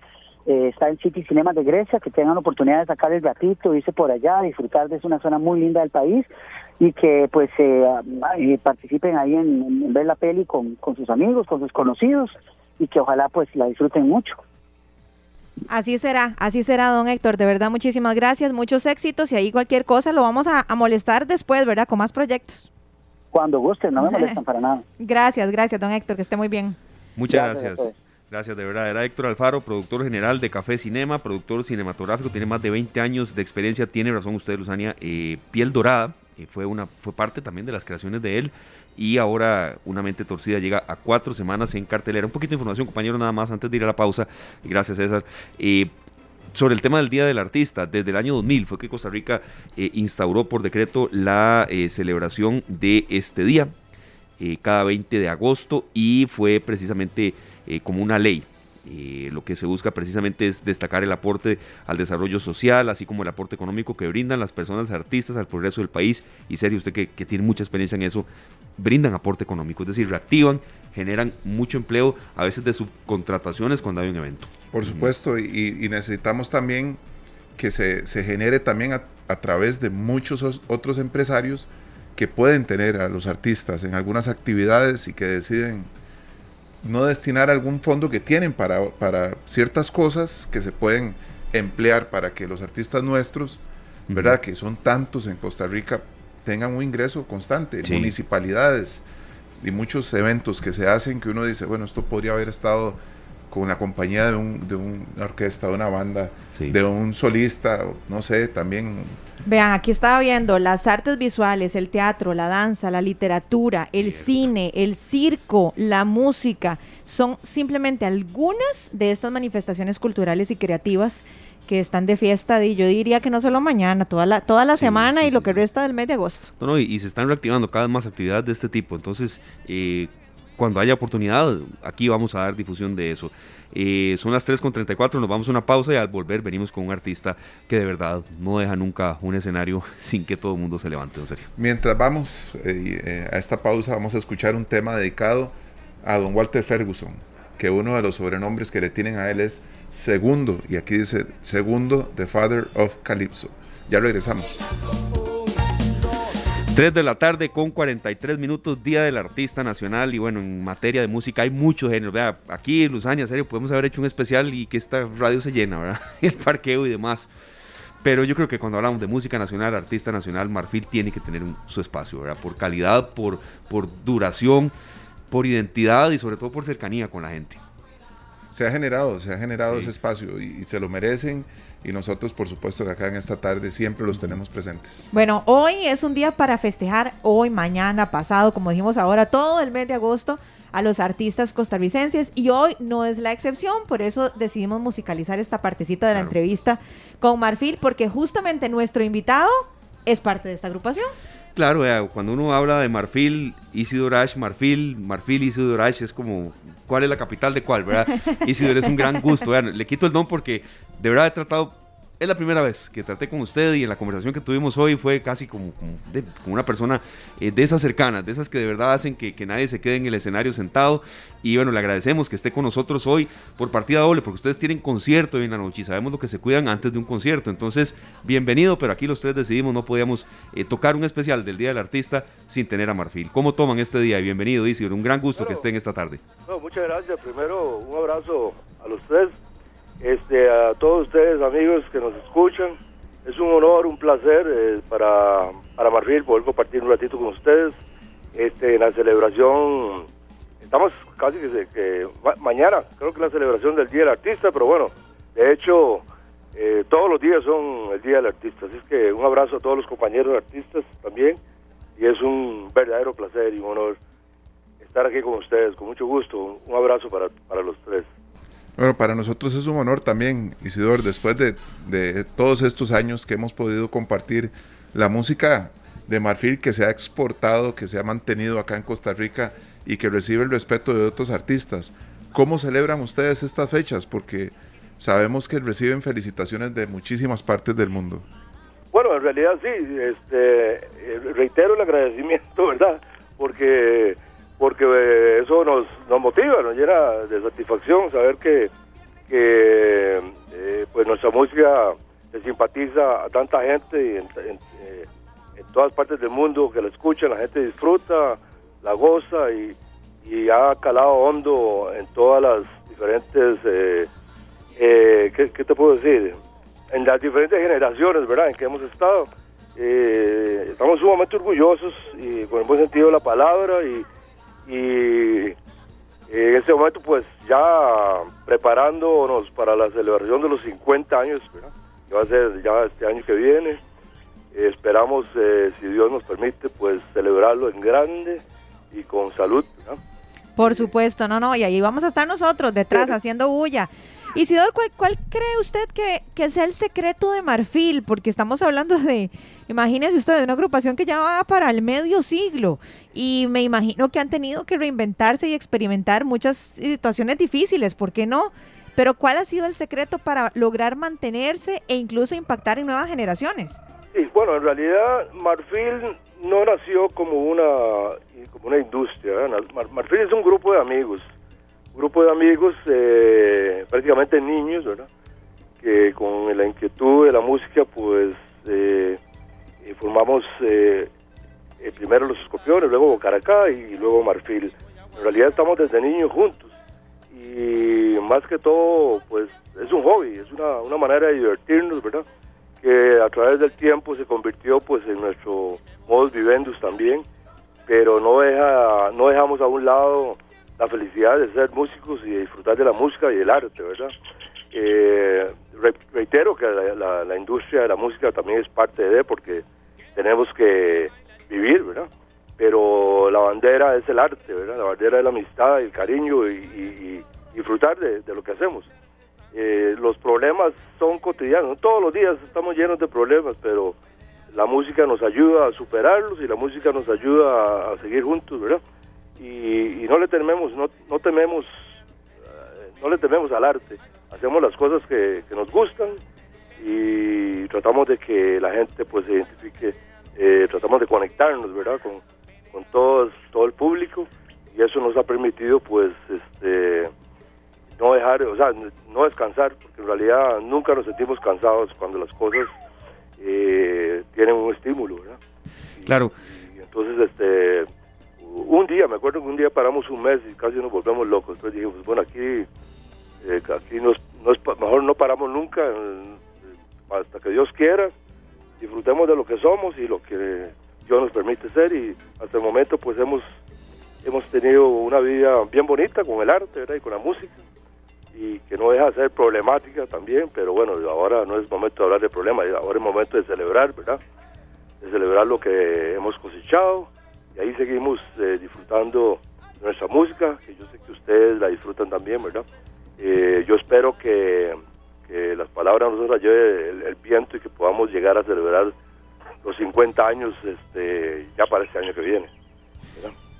eh, está en City Cinemas de Grecia, que tengan la oportunidad de sacar el ratito, irse por allá, disfrutar de es una zona muy linda del país y que pues eh, participen ahí en, ver la peli con, con sus amigos, con sus conocidos y que ojalá pues la disfruten mucho. Así será, así será, don Héctor. De verdad, muchísimas gracias, muchos éxitos y ahí cualquier cosa lo vamos a molestar después, ¿verdad? Con más proyectos. Cuando gusten, no me molestan para nada. Gracias, gracias, don Héctor, que esté muy bien. Muchas gracias. Gracias. de verdad. Era Héctor Alfaro, productor general de Café Cinema, productor cinematográfico, tiene más de 20 años de experiencia, tiene razón usted, Luzania, eh, piel dorada, fue, una, fue parte también de las creaciones de él y ahora Una mente torcida llega a cuatro semanas en cartelera. Un poquito de información, compañero, nada más antes de ir a la pausa. Gracias, César. Eh, sobre el tema del Día del Artista, desde el año 2000 fue que Costa Rica eh, instauró por decreto la eh, celebración de este día, cada 20 de agosto, y fue precisamente como una ley eh, lo que se busca precisamente es destacar el aporte al desarrollo social, así como el aporte económico que brindan las personas artistas al progreso del país. Y serio, usted que, tiene mucha experiencia en eso, brindan aporte económico, es decir, reactivan, generan mucho empleo, a veces de subcontrataciones cuando hay un evento. Por supuesto, y, necesitamos también que se, genere también a, a través de muchos otros empresarios que pueden tener a los artistas en algunas actividades y que deciden no destinar algún fondo que tienen para, para ciertas cosas que se pueden emplear para que los artistas nuestros, ¿verdad? Que son tantos en Costa Rica, tengan un ingreso constante. Municipalidades y muchos eventos que se hacen que uno dice, bueno, esto podría haber estado con la compañía de, un, de una orquesta, de una banda, de un solista, no sé, también Vean, aquí estaba viendo las artes visuales, el teatro, la danza, la literatura, el cine, el circo, la música, son simplemente algunas de estas manifestaciones culturales y creativas que están de fiesta y yo diría que no solo mañana, toda la, toda la semana y lo que resta del mes de agosto. No, no, y, se están reactivando cada vez más actividades de este tipo, entonces eh, cuando haya oportunidad, aquí vamos a dar difusión de eso. Eh, son las 3.34, nos vamos a una pausa y al volver venimos con un artista que de verdad no deja nunca un escenario sin que todo el mundo se levante, en serio. Mientras vamos eh, eh, a esta pausa, vamos a escuchar un tema dedicado a don Walter Ferguson, que uno de los sobrenombres que le tienen a él es Segundo, y aquí dice Segundo, The Father of Calypso. Ya regresamos. 3 de la tarde con 43 minutos, Día del Artista Nacional. Y bueno, en materia de música hay muchos géneros. Vea, aquí en Luzania, serio, podemos haber hecho un especial y que esta radio se llena, ¿verdad? El parqueo y demás. Pero yo creo que cuando hablamos de música nacional, artista nacional, Marfil tiene que tener su espacio, ¿verdad? Por calidad, por, por duración, por identidad y sobre todo por cercanía con la gente. Se ha generado, se ha generado ese espacio y se lo merecen y nosotros por supuesto que acá en esta tarde siempre los tenemos presentes. Bueno, hoy es un día para festejar, hoy, mañana, pasado, como dijimos ahora, todo el mes de agosto a los artistas costarricenses y hoy no es la excepción, por eso decidimos musicalizar esta partecita de la entrevista con Marfil, porque justamente nuestro invitado es parte de esta agrupación. Claro, cuando uno habla de Marfil, Isidor Ash, Marfil, Marfil, Isidor Ash, es como, ¿cuál es la capital de cuál, verdad? Isidor es un gran gusto, vean, le quito el don porque de verdad he tratado es la primera vez que traté con usted y en la conversación que tuvimos hoy fue casi como, como, una persona eh, de esas cercanas, de esas que de verdad hacen que, nadie se quede en el escenario sentado. Y bueno, le agradecemos que esté con nosotros hoy por partida doble, porque ustedes tienen concierto hoy en la noche y sabemos lo que se cuidan antes de un concierto. Entonces, bienvenido, pero aquí los tres decidimos, no podíamos eh, tocar un especial del Día del Artista sin tener a Marfil. ¿Cómo toman este día? Y bienvenido, Isidro, un gran gusto que estén esta tarde. muchas gracias. Primero, un abrazo a los tres este, a todos ustedes, amigos que nos escuchan. Es un honor, un placer eh, para, para Marfil poder compartir un ratito con ustedes. Este, en la celebración, estamos casi que, mañana, creo que la celebración del Día del Artista, pero bueno, de hecho, eh, todos los días son el Día del Artista. Así que un abrazo a todos los compañeros artistas también. Y es un verdadero placer y un honor estar aquí con ustedes, con mucho gusto. Un abrazo para, para los tres. Bueno, para nosotros es un honor también, Isidor, después de, todos estos años que hemos podido compartir la música de Marfil que se ha exportado, que se ha mantenido acá en Costa Rica y que recibe el respeto de otros artistas. ¿Cómo celebran ustedes estas fechas? Porque sabemos que reciben felicitaciones de muchísimas partes del mundo. Bueno, en realidad sí, este, eh, reitero el agradecimiento, ¿verdad? Porque porque eh, eso nos, nos motiva, nos llena de satisfacción saber que, eh, pues nuestra música se simpatiza a tanta gente eh, en, todas partes del mundo que la escucha, la gente disfruta, la goza y, ha calado hondo en todas las diferentes, ¿qué, ¿qué, te puedo decir? En las diferentes generaciones, ¿verdad? En que hemos estado. estamos sumamente orgullosos y con el buen sentido de la palabra y y en este momento pues ya preparándonos para la celebración de los 50 años, que va a ser ya este año que viene, esperamos, eh, si Dios nos permite, pues celebrarlo en grande y con salud. Por supuesto, no, no, y ahí vamos a estar nosotros detrás haciendo bulla. Isidor, ¿cuál, ¿cuál cree usted que, que sea el secreto de Marfil? Porque estamos hablando de, imagínese usted, de una agrupación que ya va para el medio siglo y me imagino que han tenido que reinventarse y experimentar muchas situaciones difíciles, ¿por qué no? Pero ¿cuál ha sido el secreto para lograr mantenerse e incluso impactar en nuevas generaciones? Sí, bueno, en realidad Marfil no nació como una, como una industria. Marfil es un grupo de amigos grupo de amigos, eh, prácticamente niños, ¿verdad? Que con la inquietud de la música, pues eh, eh, formamos primero los escorpiones, luego Bocaracá y luego Marfil. En realidad estamos desde niños juntos y más que todo, pues es un hobby, es una, una manera de divertirnos, ¿verdad? Que a través del tiempo se convirtió pues en nuestro modus vivendus también, pero no deja, no dejamos a un lado la felicidad de ser músicos y disfrutar de la música y el arte, ¿verdad? Eh, reitero que la, industria de la música también es parte de, porque tenemos que vivir, ¿verdad? Pero la bandera es el arte, ¿verdad? La bandera es la amistad, el cariño y, disfrutar de, lo que hacemos. Eh, los problemas son cotidianos, todos los días estamos llenos de problemas, pero la música nos ayuda a superarlos y la música nos ayuda a seguir juntos, ¿verdad? Y, no le tememos, no, no tememos, eh, no le tememos al arte. Hacemos las cosas que, nos gustan y tratamos de que la gente pues se identifique, eh, tratamos de conectarnos, ¿verdad? Con, con todos, todo el público y eso nos ha permitido pues este no dejar, o sea, no descansar, porque en realidad nunca nos sentimos cansados cuando las cosas eh, tienen un estímulo, ¿verdad? claro. Y entonces, este, un día, me acuerdo que un día paramos un mes y casi nos volvemos locos. Entonces dijimos, pues, bueno, aquí, eh, aquí nos, mejor no paramos nunca eh, hasta que Dios quiera. Disfrutemos de lo que somos y lo que Dios nos permite ser. Y hasta el momento, pues hemos, hemos tenido una vida bien bonita con el arte ¿verdad? y con la música. Y que no deja de ser problemática también, pero bueno, ahora no es momento de hablar de problemas, ahora es momento de celebrar, ¿verdad? De celebrar lo que hemos cosechado y ahí seguimos eh, disfrutando nuestra música, que yo sé que ustedes la disfrutan también, ¿verdad? Eh, yo espero que, las palabras nos las lleve el, viento y que podamos llegar a celebrar los 50 años este, ya para este año que viene.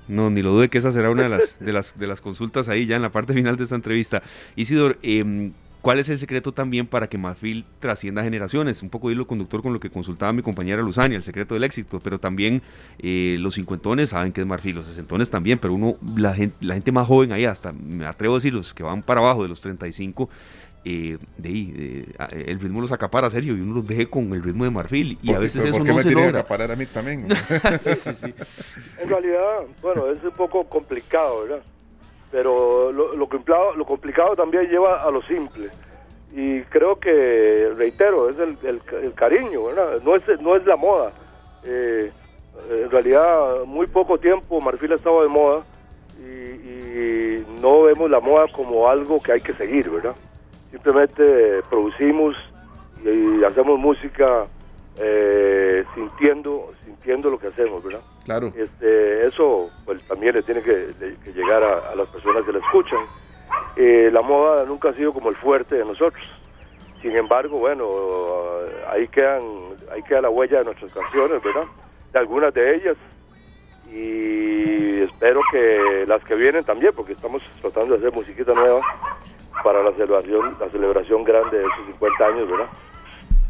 No, ni lo dude que esa será una de las, de las, de las consultas ahí ya en la parte final de esta entrevista. Isidor, eh, ¿Cuál es el secreto también para que Marfil trascienda generaciones? Un poco hilo conductor con lo que consultaba mi compañera Luzania, el secreto del éxito, pero también eh, los cincuentones saben que es Marfil, los sesentones también, pero uno, la gente, la gente más joven ahí, hasta me atrevo a decir los que van para abajo de los 35, eh, de ahí, eh, el ritmo los acapara serio y uno los ve con el ritmo de marfil y a veces eso no me se logra. acaparar a mí también? En realidad, bueno, es un poco complicado, ¿verdad? Pero lo, lo, complicado, lo complicado también lleva a lo simple. Y creo que, reitero, es el, el, cariño, ¿verdad? No es, no es la moda. Eh, en realidad, muy poco tiempo Marfil ha estado de moda y, no vemos la moda como algo que hay que seguir, ¿verdad? Simplemente producimos y hacemos música eh, sintiendo sintiendo lo que hacemos, ¿verdad? Claro. Este, eso pues también le tiene que, llegar a, las personas que la escuchan. Eh, la moda nunca ha sido como el fuerte de nosotros. Sin embargo, bueno, ahí quedan ahí queda la huella de nuestras canciones, ¿verdad? De algunas de ellas y espero que las que vienen también, porque estamos tratando de hacer musiquita nueva para la celebración la celebración grande de esos 50 años, ¿verdad?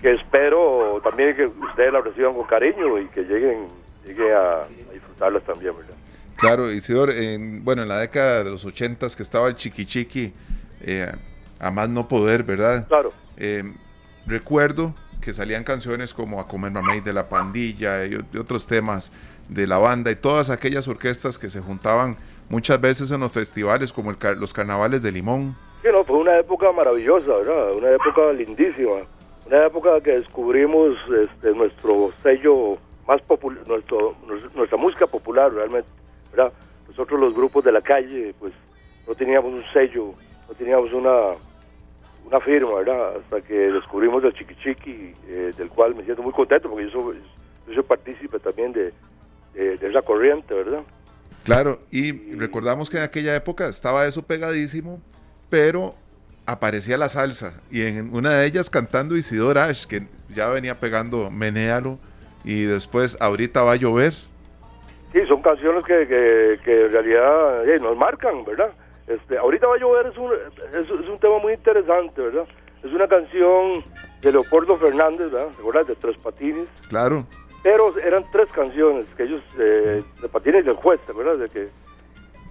que espero también que ustedes la reciban con cariño y que lleguen, llegue a, disfrutarlas también, ¿verdad? Claro, Isidor, en, bueno, en la década de los ochentas que estaba el chiqui chiqui, eh, a más no poder, ¿verdad? Claro. Eh, recuerdo que salían canciones como A Comer Mamey de la Pandilla y, otros temas de la banda y todas aquellas orquestas que se juntaban muchas veces en los festivales como los carnavales de Limón. Sí, no, fue una época maravillosa, ¿verdad? Una época lindísima una época que descubrimos este, nuestro sello más popular, nuestro, nuestra música popular realmente, ¿verdad? Nosotros los grupos de la calle, pues no teníamos un sello, no teníamos una, una firma, ¿verdad? Hasta que descubrimos el Chiqui Chiqui, eh, del cual me siento muy contento porque yo yo soy partícipe también de, de, esa corriente, ¿verdad? Claro, y recordamos que en aquella época estaba eso pegadísimo, pero aparecía la salsa y en una de ellas cantando Isidor Ash, que ya venía pegando Menéalo y después Ahorita va a llover. Sí, son canciones que, que, en realidad eh, nos marcan, ¿verdad? Este, ahorita va a llover es un, es, un tema muy interesante, ¿verdad? Es una canción de Leopoldo Fernández, ¿verdad? ¿Recuerdas? De Tres Patines. Claro. Pero eran tres canciones que ellos, eh, de Patines y del Juez, ¿verdad? De que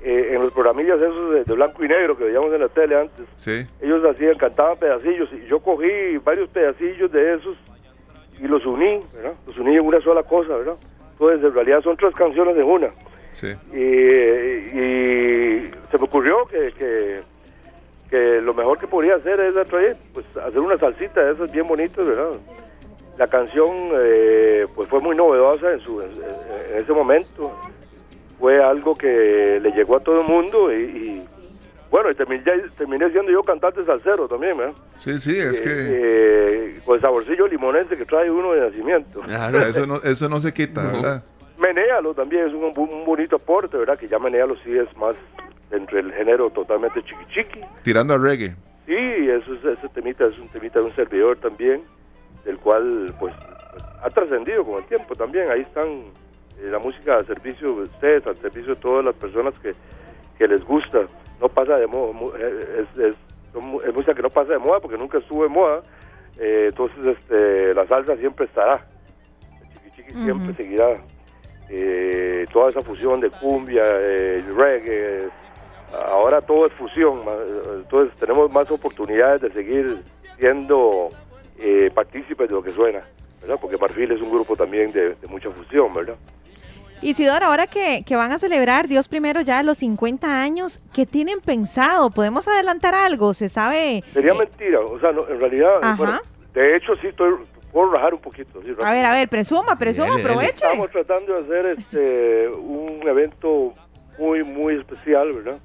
eh, en los programillas esos de, blanco y negro que veíamos en la tele antes, sí. ellos hacían, cantaban pedacillos y yo cogí varios pedacillos de esos y los uní, ¿verdad? Los uní en una sola cosa, ¿verdad? Entonces, en realidad son tres canciones de una. Sí. Y, se me ocurrió que, que, lo mejor que podría hacer es pues, hacer una salsita de esas bien bonitas, ¿verdad? La canción eh, pues fue muy novedosa en, su, en, ese momento. Fue algo que le llegó a todo el mundo y bueno, y terminé, terminé siendo yo cantante salsero también, ¿verdad? Sí, sí, es eh, que... Eh, con el saborcillo limonense que trae uno de nacimiento. Claro, eso no, eso no se quita, ¿verdad? Menéalo también es un, bonito aporte, ¿verdad? Que ya Menéalo sí es más entre el género totalmente chiqui chiqui. Tirando al reggae. Sí, eso es, ese temita es un temita de un servidor también, del cual pues, ha trascendido con el tiempo también. Ahí están eh, la música al servicio de ustedes, al servicio de todas las personas que, que les gusta no pasa de moda, eh, es, es, música que no pasa de moda porque nunca estuvo de moda, eh, entonces este, la salsa siempre estará, el chiqui chiqui siempre seguirá, eh, toda esa fusión de cumbia, reggae, ahora todo es fusión, entonces tenemos más oportunidades de seguir siendo partícipes de lo que suena, ¿verdad? porque Marfil es un grupo también de, de mucha fusión, ¿verdad? Isidoro, ahora que, van a celebrar Dios primero ya los 50 años, ¿qué tienen pensado? ¿Podemos adelantar algo? ¿Se sabe? Sería eh, mentira, o sea, en realidad, de hecho sí estoy, puedo rajar un poquito. a ver, a ver, presuma, presuma, aproveche. Estamos tratando de hacer este un evento muy, muy especial, ¿verdad?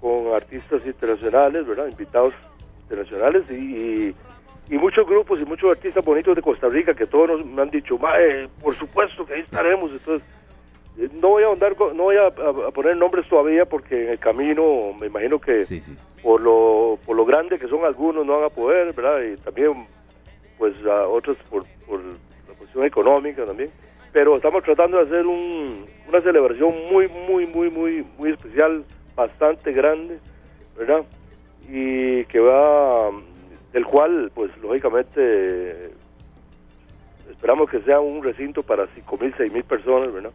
Con artistas internacionales, ¿verdad? Invitados internacionales y, y, muchos grupos y muchos artistas bonitos de Costa Rica que todos nos me han dicho, por supuesto que ahí estaremos, entonces eh, no voy a andar, no voy a, poner nombres todavía porque en el camino me imagino que por lo por lo grande que son algunos no van a poder, ¿verdad? Y también pues a otros por, por la cuestión económica también. Pero estamos tratando de hacer un, una celebración muy muy muy muy muy especial, bastante grande, ¿verdad? Y que va del cual pues lógicamente esperamos que sea un recinto para 5.000, 6.000 personas, ¿verdad?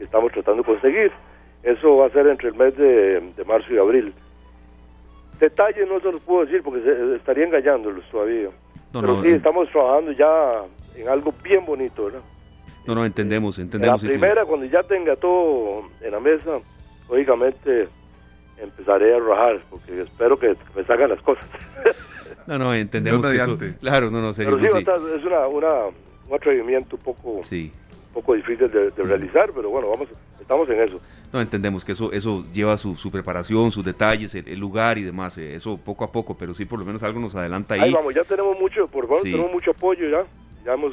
Que estamos tratando de conseguir. Eso va a ser entre el mes de, marzo y abril. Detalles no se los puedo decir porque se, estaría engañándolos todavía. Pero sí, eh. estamos trabajando ya en algo bien bonito, ¿verdad? No, no, entendemos, entendemos. la primera, cuando ya tenga todo en la mesa, lógicamente empezaré a rajar, porque espero que me salgan las cosas. no, no, entendemos que eso, Claro, no, no, sería Pero sí, es una, una, un atrevimiento un poco... Sí poco difícil de, realizar, pero bueno, vamos, estamos en eso. No, entendemos que eso, eso lleva su, su preparación, sus detalles, el, lugar y demás, eh, eso poco a poco, pero sí por lo menos algo nos adelanta ahí. Ahí vamos, ya tenemos mucho, por favor, tenemos mucho apoyo ya, ya, hemos,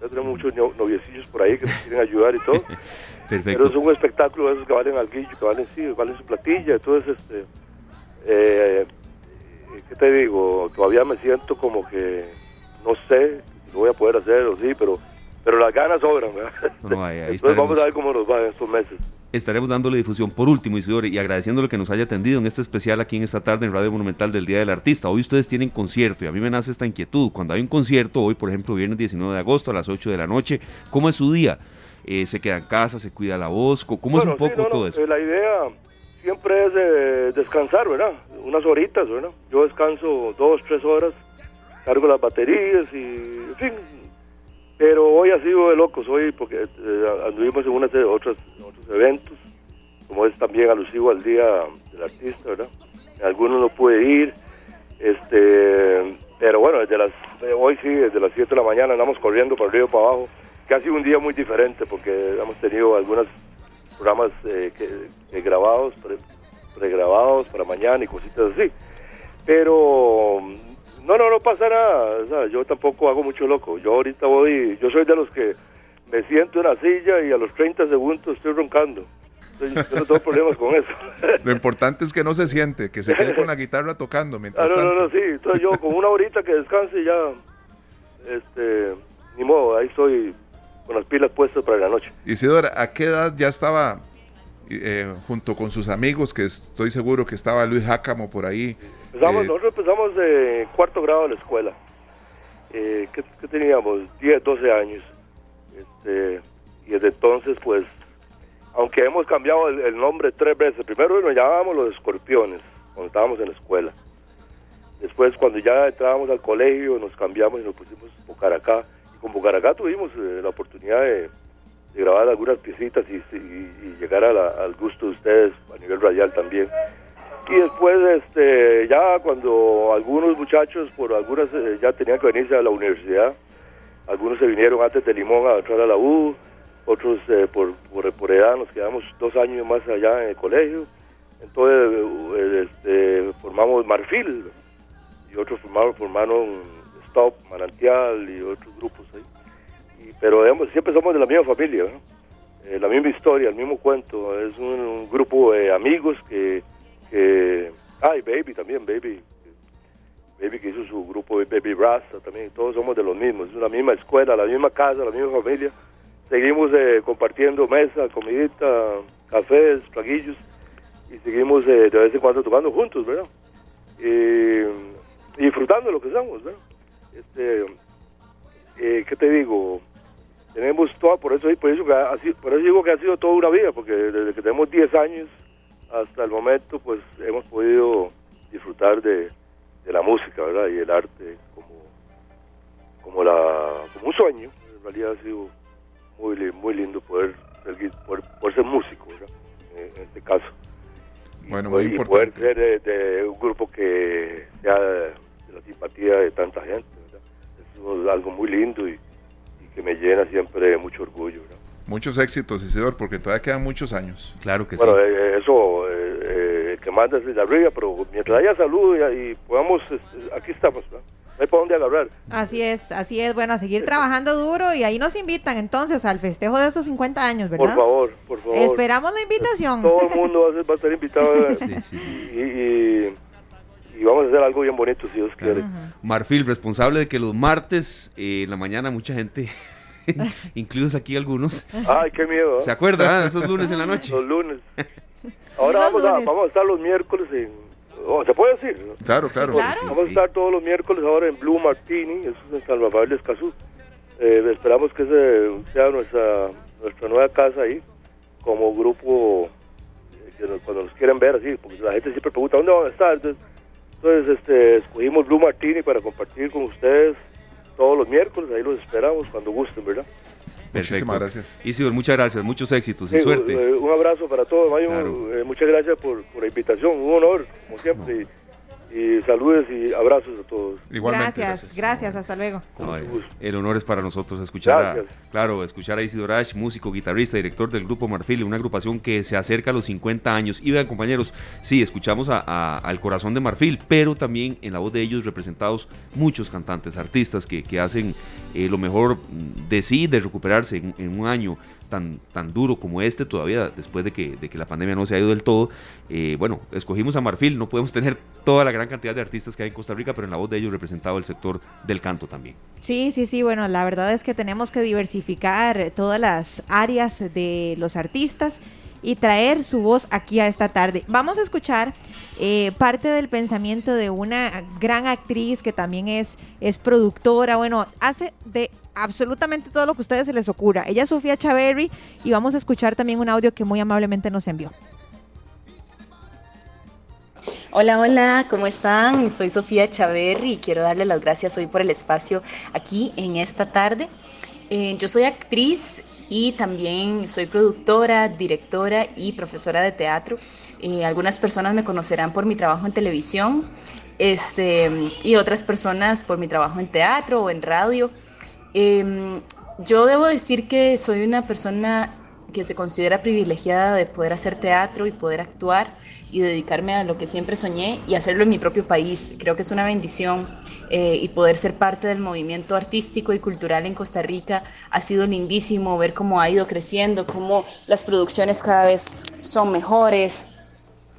ya tenemos muchos noviecillos por ahí que nos quieren ayudar y todo. Perfecto. Pero es un espectáculo esos que valen al guillo, que valen sí, valen su platilla, entonces este eh, ¿qué te digo? Todavía me siento como que no sé si lo voy a poder hacer o sí, pero pero las ganas sobran, ¿verdad? Entonces vamos a ver cómo nos va en estos meses. Estaremos dándole difusión por último, Isidore, y agradeciéndole que nos haya atendido en este especial aquí en esta tarde en Radio Monumental del Día del Artista. Hoy ustedes tienen concierto y a mí me nace esta inquietud. Cuando hay un concierto, hoy por ejemplo, viernes 19 de agosto a las 8 de la noche, ¿cómo es su día? Eh, ¿Se queda en casa? ¿Se cuida la voz? ¿Cómo es un poco todo eso? Eh, la idea siempre es de descansar, ¿verdad? Unas horitas, ¿verdad? Yo descanso dos, tres horas, cargo las baterías y, en fin, pero hoy ha sido de locos, hoy porque eh, anduvimos en unas, otros, otros eventos, como es también alusivo al Día del Artista, ¿verdad? Algunos no pude ir, este, pero bueno, desde las, eh, hoy sí, desde las 7 de la mañana andamos corriendo para arriba y para abajo, que ha sido un día muy diferente porque hemos tenido algunos programas eh, grabados, pregrabados para mañana y cositas así. Pero no, no, no pasa nada. yo tampoco hago mucho loco. Yo ahorita voy, yo soy de los que me siento en la silla y a los 30 segundos estoy roncando. Entonces, yo no tengo problemas con eso. Lo importante es que no se siente, que se quede con la guitarra tocando Ah, mientras no, no, tanto. no, sí. Entonces yo con una horita que descanse ya, este, ni modo, ahí estoy con las pilas puestas para la noche. Isidora, ¿a qué edad ya estaba eh, junto con sus amigos? Que estoy seguro que estaba Luis Jácamo por ahí. Empezamos, Eh, nosotros empezamos de cuarto grado de la escuela. Eh, ¿qué, qué teníamos? 10, 12 años. Este, y desde entonces, pues, aunque hemos cambiado el, el nombre tres veces, primero nos llamábamos los escorpiones, cuando estábamos en la escuela. Después, cuando ya entrábamos al colegio, nos cambiamos y nos pusimos Bucaracá. Y con Bucaracá tuvimos eh, la oportunidad de, de grabar algunas piecitas y, y- y llegar a la- al gusto de ustedes a nivel radial también. Y después, este, ya cuando algunos muchachos, por algunas, eh, ya tenían que venirse a la universidad, algunos se vinieron antes de Limón a entrar a la U, otros eh, por, por, edad nos quedamos dos años más allá en el colegio. Entonces, eh, este, formamos Marfil y otros formaron, formaron Stop, Manantial y otros grupos ahí. Pero siempre somos de la misma familia, ¿no? Eh, la misma historia, el mismo cuento. Es un grupo de amigos que, que... Ay, Baby también, Baby. Baby que hizo su grupo Baby Rasta también. Todos somos de los mismos. Es la misma escuela, la misma casa, la misma familia. Seguimos eh, compartiendo mesa, comidita, cafés, plaguillos. Y seguimos eh, de vez en cuando tocando juntos, ¿verdad? Y, y disfrutando lo que somos, ¿verdad? Este, eh, ¿Qué te digo? tenemos toda, por eso, por eso, por eso digo que ha sido toda una vida, porque desde que tenemos 10 años hasta el momento, pues hemos podido disfrutar de, de la música, ¿verdad? Y el arte como, como, la, como un sueño. En realidad ha sido muy, muy lindo poder ser, poder, poder ser músico, ¿verdad? En, este caso. Y Bueno, muy y poder ser de, de un grupo que sea de, de la simpatía de tanta gente, ¿verdad? Eso es algo muy lindo y, y que me llena siempre de mucho orgullo, ¿verdad? Muchos éxitos, Isidor, porque todavía quedan muchos años. Claro que Bueno, sí. eh, eso eh, eh, que manda es de arriba, pero mientras haya salud y, y podamos, aquí estamos. No hay para dónde agarrar. Así es, así es. Bueno, a seguir trabajando duro y ahí nos invitan entonces al festejo de esos 50 años, Por ¿verdad? favor, por favor. Esperamos la invitación. Todo el mundo va a, ser- va a estar invitado eh, Sí, sí, sí. y, y- y vamos a hacer algo bien bonito, si Dios quiere. Marfil, responsable de que los martes eh, en la mañana mucha gente, incluidos aquí algunos, Ay, qué miedo. ¿eh? ¿se acuerdan? Esos lunes en la noche. Los lunes. Ahora Los vamos a, vamos a estar los miércoles en... oh, ¿Se puede decir? Claro, claro. Vamos a sí. estar todos los miércoles ahora en Blue Martini, eso es en San Rafael de Escazú. Eh, esperamos que ese sea nuestra, nuestra nueva casa ahí, como grupo, eh, que nos- cuando nos quieren ver así, porque la gente siempre pregunta, ¿dónde van a estar? Entonces, entonces, este, escogimos Blue Martini para compartir con ustedes todos los miércoles, ahí los esperamos cuando gusten, ¿verdad? Muchísimas gracias. Isidor, muchas gracias, muchos éxitos y Sí, suerte. eh, un abrazo para todos, Mayo, Claro. eh, muchas gracias por, por la invitación, un honor, como siempre, y saludos y abrazos a todos. Igualmente. Gracias, gracias, hasta luego. No, mucho gusto. el honor es para nosotros escuchar a, claro, escuchar a Isidor Ash, músico, guitarrista, director del grupo Marfil, una agrupación que se acerca a los 50 años. Y vean, compañeros, sí, escuchamos a- a- al corazón de Marfil, pero también en la voz de ellos representados muchos cantantes, artistas que, que hacen eh, lo mejor de sí, de recuperarse en, en un año tan, tan duro como este, todavía después de que, de que la pandemia no se ha ido del todo. Eh, bueno, escogimos a Marfil, no podemos tener toda la gran cantidad de artistas que hay en Costa Rica, pero en la voz de ellos representado el sector del canto también. Sí, sí, sí, bueno, la verdad es que tenemos que diversificar todas las áreas de los artistas y traer su voz aquí a esta tarde. Vamos a escuchar eh, parte del pensamiento de una gran actriz que también es, es productora, bueno, hace de absolutamente todo lo que a ustedes se les ocurra. Ella es Sofía Chaverri y vamos a escuchar también un audio que muy amablemente nos envió. Hola, hola, ¿cómo están? Soy Sofía Chaverri y quiero darle las gracias hoy por el espacio aquí en esta tarde. Eh, yo soy actriz y también soy productora, directora y profesora de teatro. Eh, algunas personas me conocerán por mi trabajo en televisión este, y otras personas por mi trabajo en teatro o en radio. Em, yo debo decir que soy una persona que se considera privilegiada de poder hacer teatro y poder actuar y dedicarme a lo que siempre soñé y hacerlo en mi propio país. Creo que es una bendición eh, y poder ser parte del movimiento artístico y cultural en Costa Rica ha sido lindísimo ver cómo ha ido creciendo, cómo las producciones cada vez son mejores,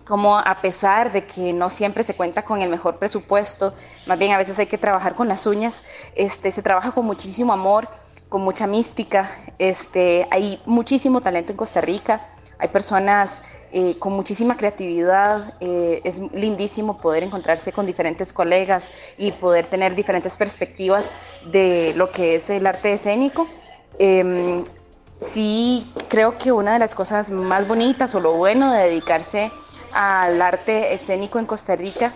como a pesar de que no siempre se cuenta con el mejor presupuesto, más bien a veces hay que trabajar con las uñas, este, se trabaja con muchísimo amor, con mucha mística, este, hay muchísimo talento en Costa Rica, hay personas eh, con muchísima creatividad, eh, es lindísimo poder encontrarse con diferentes colegas y poder tener diferentes perspectivas de lo que es el arte escénico. Em, sí, creo que una de las cosas más bonitas o lo bueno de dedicarse al arte escénico en Costa Rica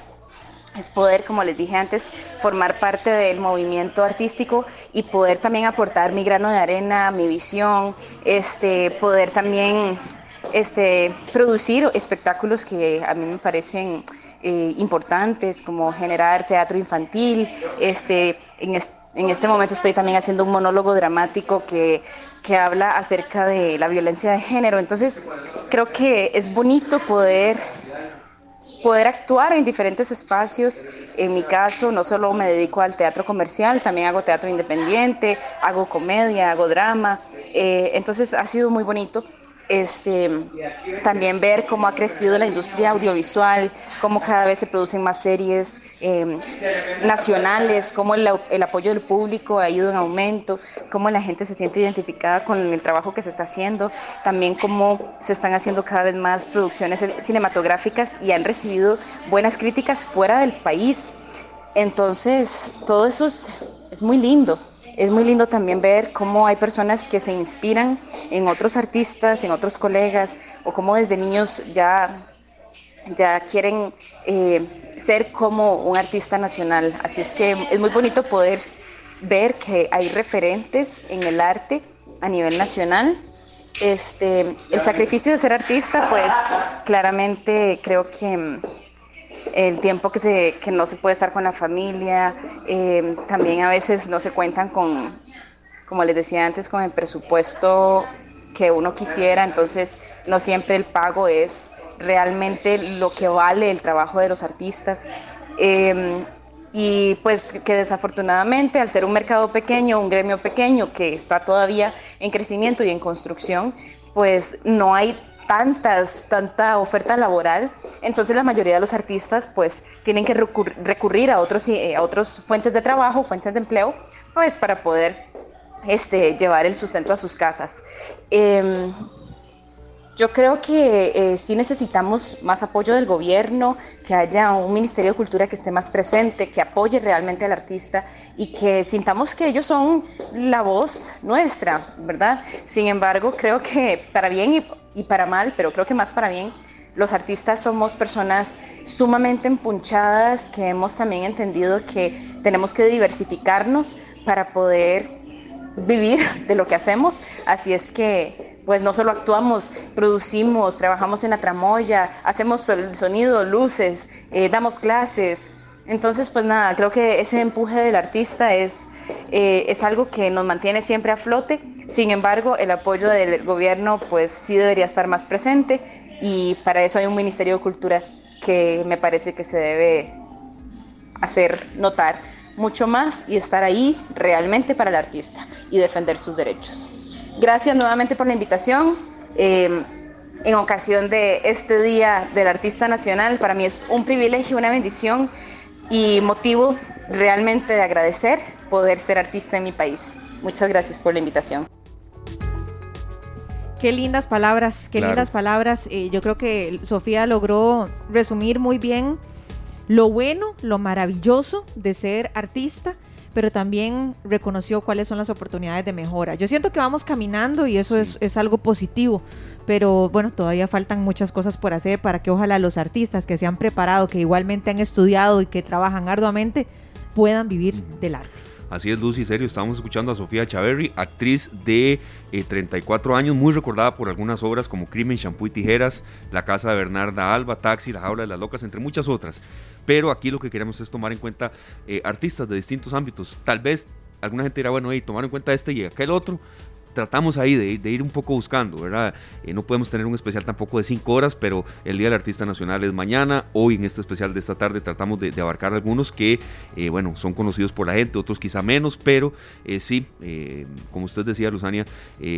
es poder, como les dije antes, formar parte del movimiento artístico y poder también aportar mi grano de arena, mi visión, este, poder también este, producir espectáculos que a mí me parecen eh, importantes, como generar teatro infantil. Este, en, en este momento estoy también haciendo un monólogo dramático que que habla acerca de la violencia de género. Entonces, creo que es bonito poder poder actuar en diferentes espacios. En mi caso, no solo me dedico al teatro comercial, también hago teatro independiente, hago comedia, hago drama. Eh, entonces ha sido muy bonito este, también ver cómo ha crecido la industria audiovisual, cómo cada vez se producen más series em, nacionales, cómo el, apoyo del público ha ido en aumento, cómo la gente se siente identificada con el trabajo que se está haciendo, también cómo se están haciendo cada vez más producciones cinematográficas y han recibido buenas críticas fuera del país. Entonces, todo eso es muy lindo es muy lindo también ver cómo hay personas que se inspiran en otros artistas, en otros colegas, o cómo desde niños ya, ya quieren eh, ser como un artista nacional. Así es que es muy bonito poder ver que hay referentes en el arte a nivel nacional. Este, el sacrificio de ser artista, pues claramente creo que el tiempo que, se, que no se puede estar con la familia, eh, también a veces no se cuentan con, como les decía antes, con el presupuesto que uno quisiera, entonces no siempre el pago es realmente lo que vale el trabajo de los artistas. Em, y pues que desafortunadamente al ser un mercado pequeño, un gremio pequeño que está todavía en crecimiento y en construcción, pues no hay tantas, tanta oferta laboral, entonces la mayoría de los artistas pues tienen que recurrir a otros, eh, a otros fuentes de trabajo, fuentes de empleo, pues para poder este, llevar el sustento a sus casas. Em, yo creo que eh, sí necesitamos más apoyo del gobierno, que haya un Ministerio de Cultura que esté más presente, que apoye realmente al artista y que sintamos que ellos son la voz nuestra, ¿verdad? Sin embargo, creo que para bien y y para mal, pero creo que más para bien, los artistas somos personas sumamente empunchadas que hemos también entendido que tenemos que diversificarnos para poder vivir de lo que hacemos. Así es que, pues no solo actuamos, producimos, trabajamos en la tramoya, hacemos sonido, luces, eh, damos clases. Entonces, pues nada, creo que ese empuje del artista es, eh, es algo que nos mantiene siempre a flote sin embargo, el apoyo del gobierno pues sí debería estar más presente y para eso hay un Ministerio de Cultura que me parece que se debe hacer notar mucho más y estar ahí realmente para el artista y defender sus derechos. Gracias nuevamente por la invitación. Eh, en ocasión de este Día del Artista Nacional, para mí es un privilegio, una bendición y motivo realmente de agradecer poder ser artista en mi país. Muchas gracias por la invitación. Qué lindas palabras, qué lindas palabras. Eh, yo creo que Sofía logró resumir muy bien lo bueno, lo maravilloso de ser artista, pero también reconoció cuáles son las oportunidades de mejora. Yo siento que vamos caminando y eso es, es algo positivo, pero bueno, todavía faltan muchas cosas por hacer para que ojalá los artistas que se han preparado, que igualmente han estudiado y que trabajan arduamente, puedan vivir del arte. Así es, Lucy, serio, estamos escuchando a Sofía Chaverri, actriz de 34 eh, años, muy recordada por algunas obras como Crimen, Shampoo y Tijeras, La Casa de Bernarda Alba, Taxi, La Jaula de las Locas, entre muchas otras. Pero aquí lo que queremos es tomar en cuenta eh, artistas de distintos ámbitos. Tal vez alguna gente dirá, bueno, hey, tomar en cuenta este y aquel otro, tratamos ahí de, ir un poco buscando, ¿verdad? Eh, no podemos tener un especial tampoco de cinco horas, pero el Día del Artista Nacional es mañana. Hoy en este especial de esta tarde tratamos de, abarcar algunos que, eh, bueno, son conocidos por la gente, otros quizá menos, pero eh, sí, como usted decía, Luzania,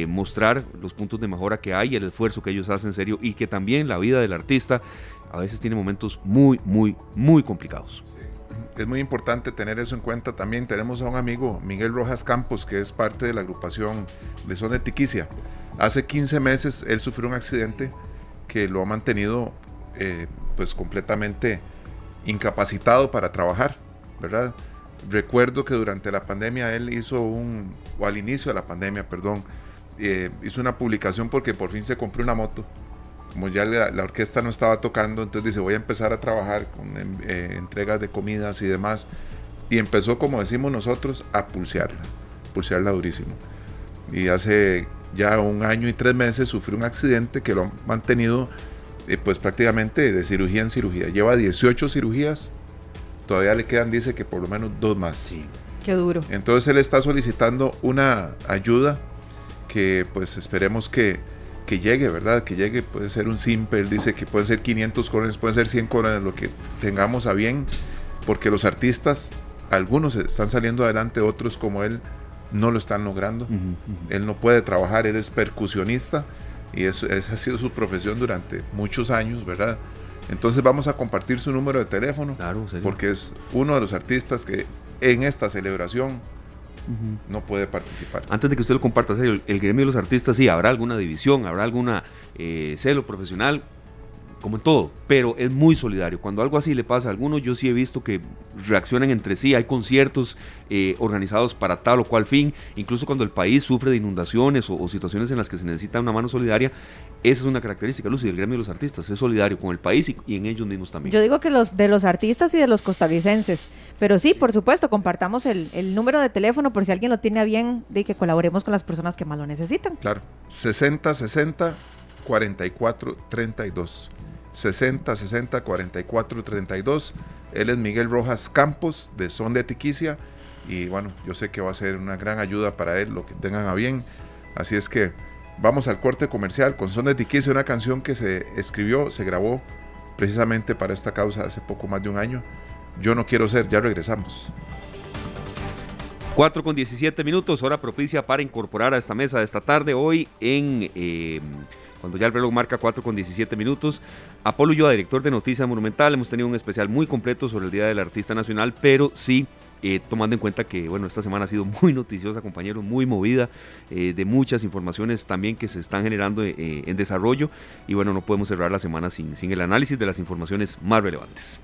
mostrar los puntos de mejora que hay, el esfuerzo que ellos hacen en serio y que también la vida del artista a veces tiene momentos muy, muy, muy complicados es muy importante tener eso en cuenta. También tenemos a un amigo, Miguel Rojas Campos, que es parte de la agrupación de Zona de Tiquicia. Hace 15 meses él sufrió un accidente que lo ha mantenido eh, pues completamente incapacitado para trabajar, ¿verdad? Recuerdo que durante la pandemia él hizo un, o al inicio de la pandemia, perdón, eh, hizo una publicación porque por fin se compró una moto como ya la, orquesta no estaba tocando, entonces dice, voy a empezar a trabajar con em, eh, entregas de comidas y demás. Y empezó, como decimos nosotros, a pulsearla, pulsearla durísimo. Y hace ya un año y tres meses sufrió un accidente que lo ha mantenido eh, pues prácticamente de cirugía en cirugía. Lleva 18 cirugías, todavía le quedan, dice que por lo menos dos más. Sí. Qué duro. Entonces él está solicitando una ayuda que pues esperemos que que llegue, ¿verdad? Que llegue, puede ser un simple, él dice que puede ser 500 colones, puede ser 100 colones, lo que tengamos a bien, porque los artistas, algunos están saliendo adelante, otros como él no lo están logrando. Él no puede trabajar, él es percusionista y eso, esa ha sido su profesión durante muchos años, ¿verdad? Entonces vamos a compartir su número de teléfono, claro, porque es uno de los artistas que en esta celebración no puede participar. Antes de que usted lo comparta, el, el, gremio de los artistas, sí, habrá alguna división, habrá alguna eh, celo profesional, como en todo, pero es muy solidario. Cuando algo así le pasa a alguno, yo sí he visto que reaccionan entre sí, hay conciertos eh, organizados para tal o cual fin, incluso cuando el país sufre de inundaciones o, situaciones en las que se necesita una mano solidaria, esa es una característica, Lucy, del gremio de los artistas, es solidario con el país y, en ellos mismos también. Yo digo que los de los artistas y de los costarricenses, pero sí, por supuesto, compartamos el, el número de teléfono por si alguien lo tiene a bien de que colaboremos con las personas que más lo necesitan. Claro, 60 60 44 32. 60 60 44 32. Él es Miguel Rojas Campos de Son de Tiquicia y bueno, yo sé que va a ser una gran ayuda para él, lo que tengan a bien. Así es que vamos al corte comercial con Son de Tiquicia, una canción que se escribió, se grabó precisamente para esta causa hace poco más de un año. Yo no quiero ser, ya regresamos. 4 con 17 minutos, hora propicia para incorporar a esta mesa de esta tarde hoy en... Eh, cuando ya el reloj marca 4 con 17 minutos. Apolo Ulloa, director de Noticias Monumental, hemos tenido un especial muy completo sobre el Día del Artista Nacional, pero sí eh, tomando en cuenta que bueno esta semana ha sido muy noticiosa compañeros muy movida eh, de muchas informaciones también que se están generando eh, en desarrollo y bueno no podemos cerrar la semana sin, sin el análisis de las informaciones más relevantes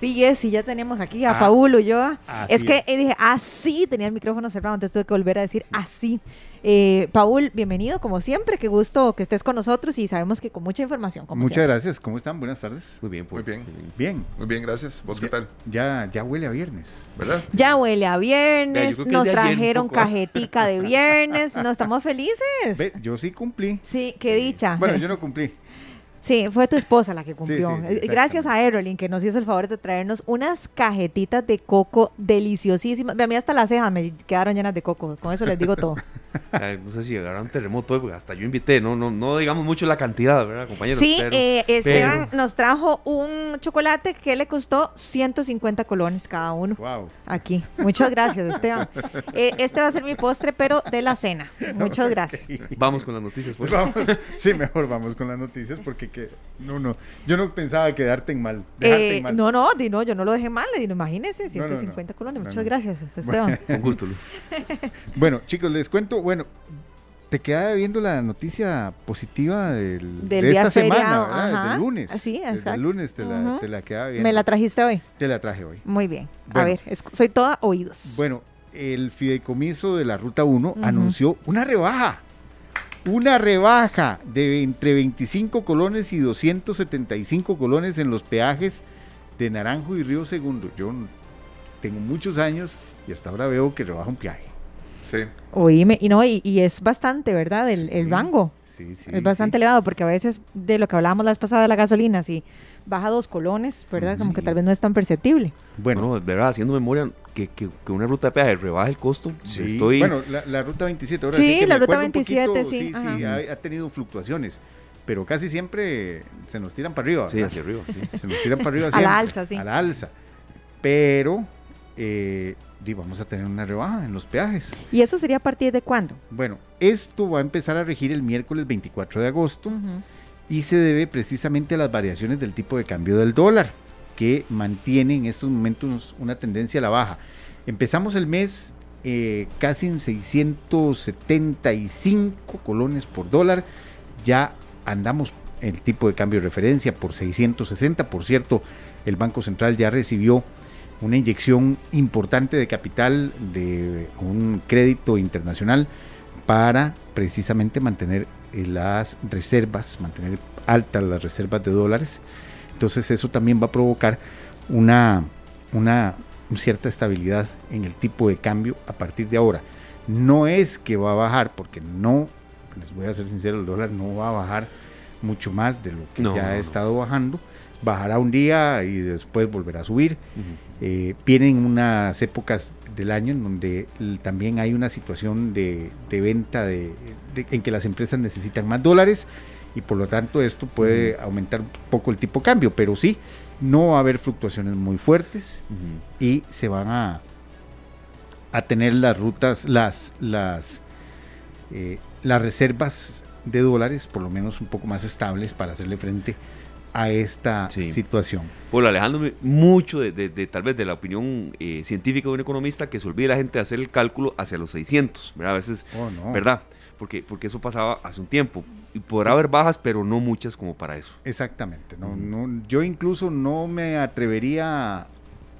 Sí, es, sí, ya tenemos aquí a ah, Paulo yo. Es que dije, así, tenía el micrófono cerrado, entonces tuve que volver a decir así. Eh, Paul, bienvenido, como siempre, qué gusto que estés con nosotros y sabemos que con mucha información. Como Muchas gracias, ¿cómo están? Buenas tardes. Muy bien, pues. muy bien. Bien. Muy bien, gracias. ¿Vos qué tal? Ya, ya huele a viernes, ¿verdad? Ya huele a viernes, nos trajeron cajetica de viernes, ¿no estamos felices? yo sí cumplí. Sí, qué dicha. Bueno, yo no cumplí. Sí, fue tu esposa la que cumplió. Eh, gracias a Erolin que nos hizo el favor de traernos unas cajetitas de coco deliciosísimas. A mí hasta las cejas me quedaron llenas de coco. Con eso les digo todo. no sé si llegará un terremoto, porque hasta yo invité, no, no, no digamos mucho la cantidad, ¿verdad, compañeros? Sí, eh, Esteban nos trajo un chocolate que le costó 150 colones cada uno. Wow. Aquí. Muchas gracias, Esteban. Eh, este va a ser mi postre, pero de la cena. Muchas gracias. Vamos con las noticias, pues. Vamos, sí, mejor vamos con las noticias, porque que, no, no, yo no pensaba quedarte en mal. Eh, mal. No, no, no, yo no lo dejé mal, imagínese, 150 colones. Muchas gracias, Esteban. Con gusto. bueno, chicos, les cuento, bueno, te queda viendo la noticia positiva del, de esta semana. Del lunes. Sí, exacto. El lunes te, la, te la queda viendo. ¿Me la trajiste hoy? Te la traje hoy. Muy bien. a ver, soy toda oídos. Bueno, el fideicomiso de la Ruta 1 anunció una rebaja. Una rebaja de entre 25 colones y 275 colones en los peajes de Naranjo y Río Segundo. Yo tengo muchos años y hasta ahora veo que rebaja un peaje. Sí. Oíme, y no, y, es bastante, ¿verdad? El, el rango. Sí, sí. Es bastante elevado, porque a veces de lo que hablábamos la vez pasada de la gasolina, si baja dos colones, ¿verdad? Como que tal vez no es tan perceptible. Bueno, verdad, haciendo memoria, que, que, una ruta de peaje rebaje el costo. Sí. Estoy... Bueno, la, ruta 27, ahora sí, la ruta 27, sí. Sí, sí, ha, tenido fluctuaciones pero casi siempre se nos tiran para arriba. Sí, hacia arriba. Sí. Se nos tiran para arriba. a la alza, sí. A la alza. Pero eh, vamos a tener una rebaja en los peajes. ¿Y eso sería a partir de cuándo? Bueno, esto va a empezar a regir el miércoles 24 de agosto y se debe precisamente a las variaciones del tipo de cambio del dólar, que mantiene en estos momentos una tendencia a la baja. Empezamos el mes eh, casi en 675 colones por dólar, ya andamos el tipo de cambio de referencia por 660. Por cierto, el Banco Central ya recibió una inyección importante de capital de un crédito internacional para precisamente mantener eh, las reservas, mantener altas las reservas de dólares. Entonces eso también va a provocar una, una cierta estabilidad en el tipo de cambio a partir de ahora. No es que va a bajar, porque no les voy a ser sincero, el dólar no va a bajar mucho más de lo que ya ha estado bajando. Bajará un día y después volverá a subir. Eh, vienen unas épocas del año en donde también hay una situación de, venta de, en que las empresas necesitan más dólares y por lo tanto esto puede aumentar un poco el tipo de cambio, pero sí, no va a haber fluctuaciones muy fuertes y se van a, a tener las rutas, las, las eh, las reservas de dólares por lo menos un poco más estables para hacerle frente a esta situación. Pues alejándome mucho de, tal vez de la opinión eh, científica de un economista que se olvide la gente de hacer el cálculo hacia los 600, ¿verdad? A veces, oh, ¿verdad? Porque, porque eso pasaba hace un tiempo. Y podrá haber bajas, pero no muchas como para eso. Exactamente. No, no, yo incluso no me atrevería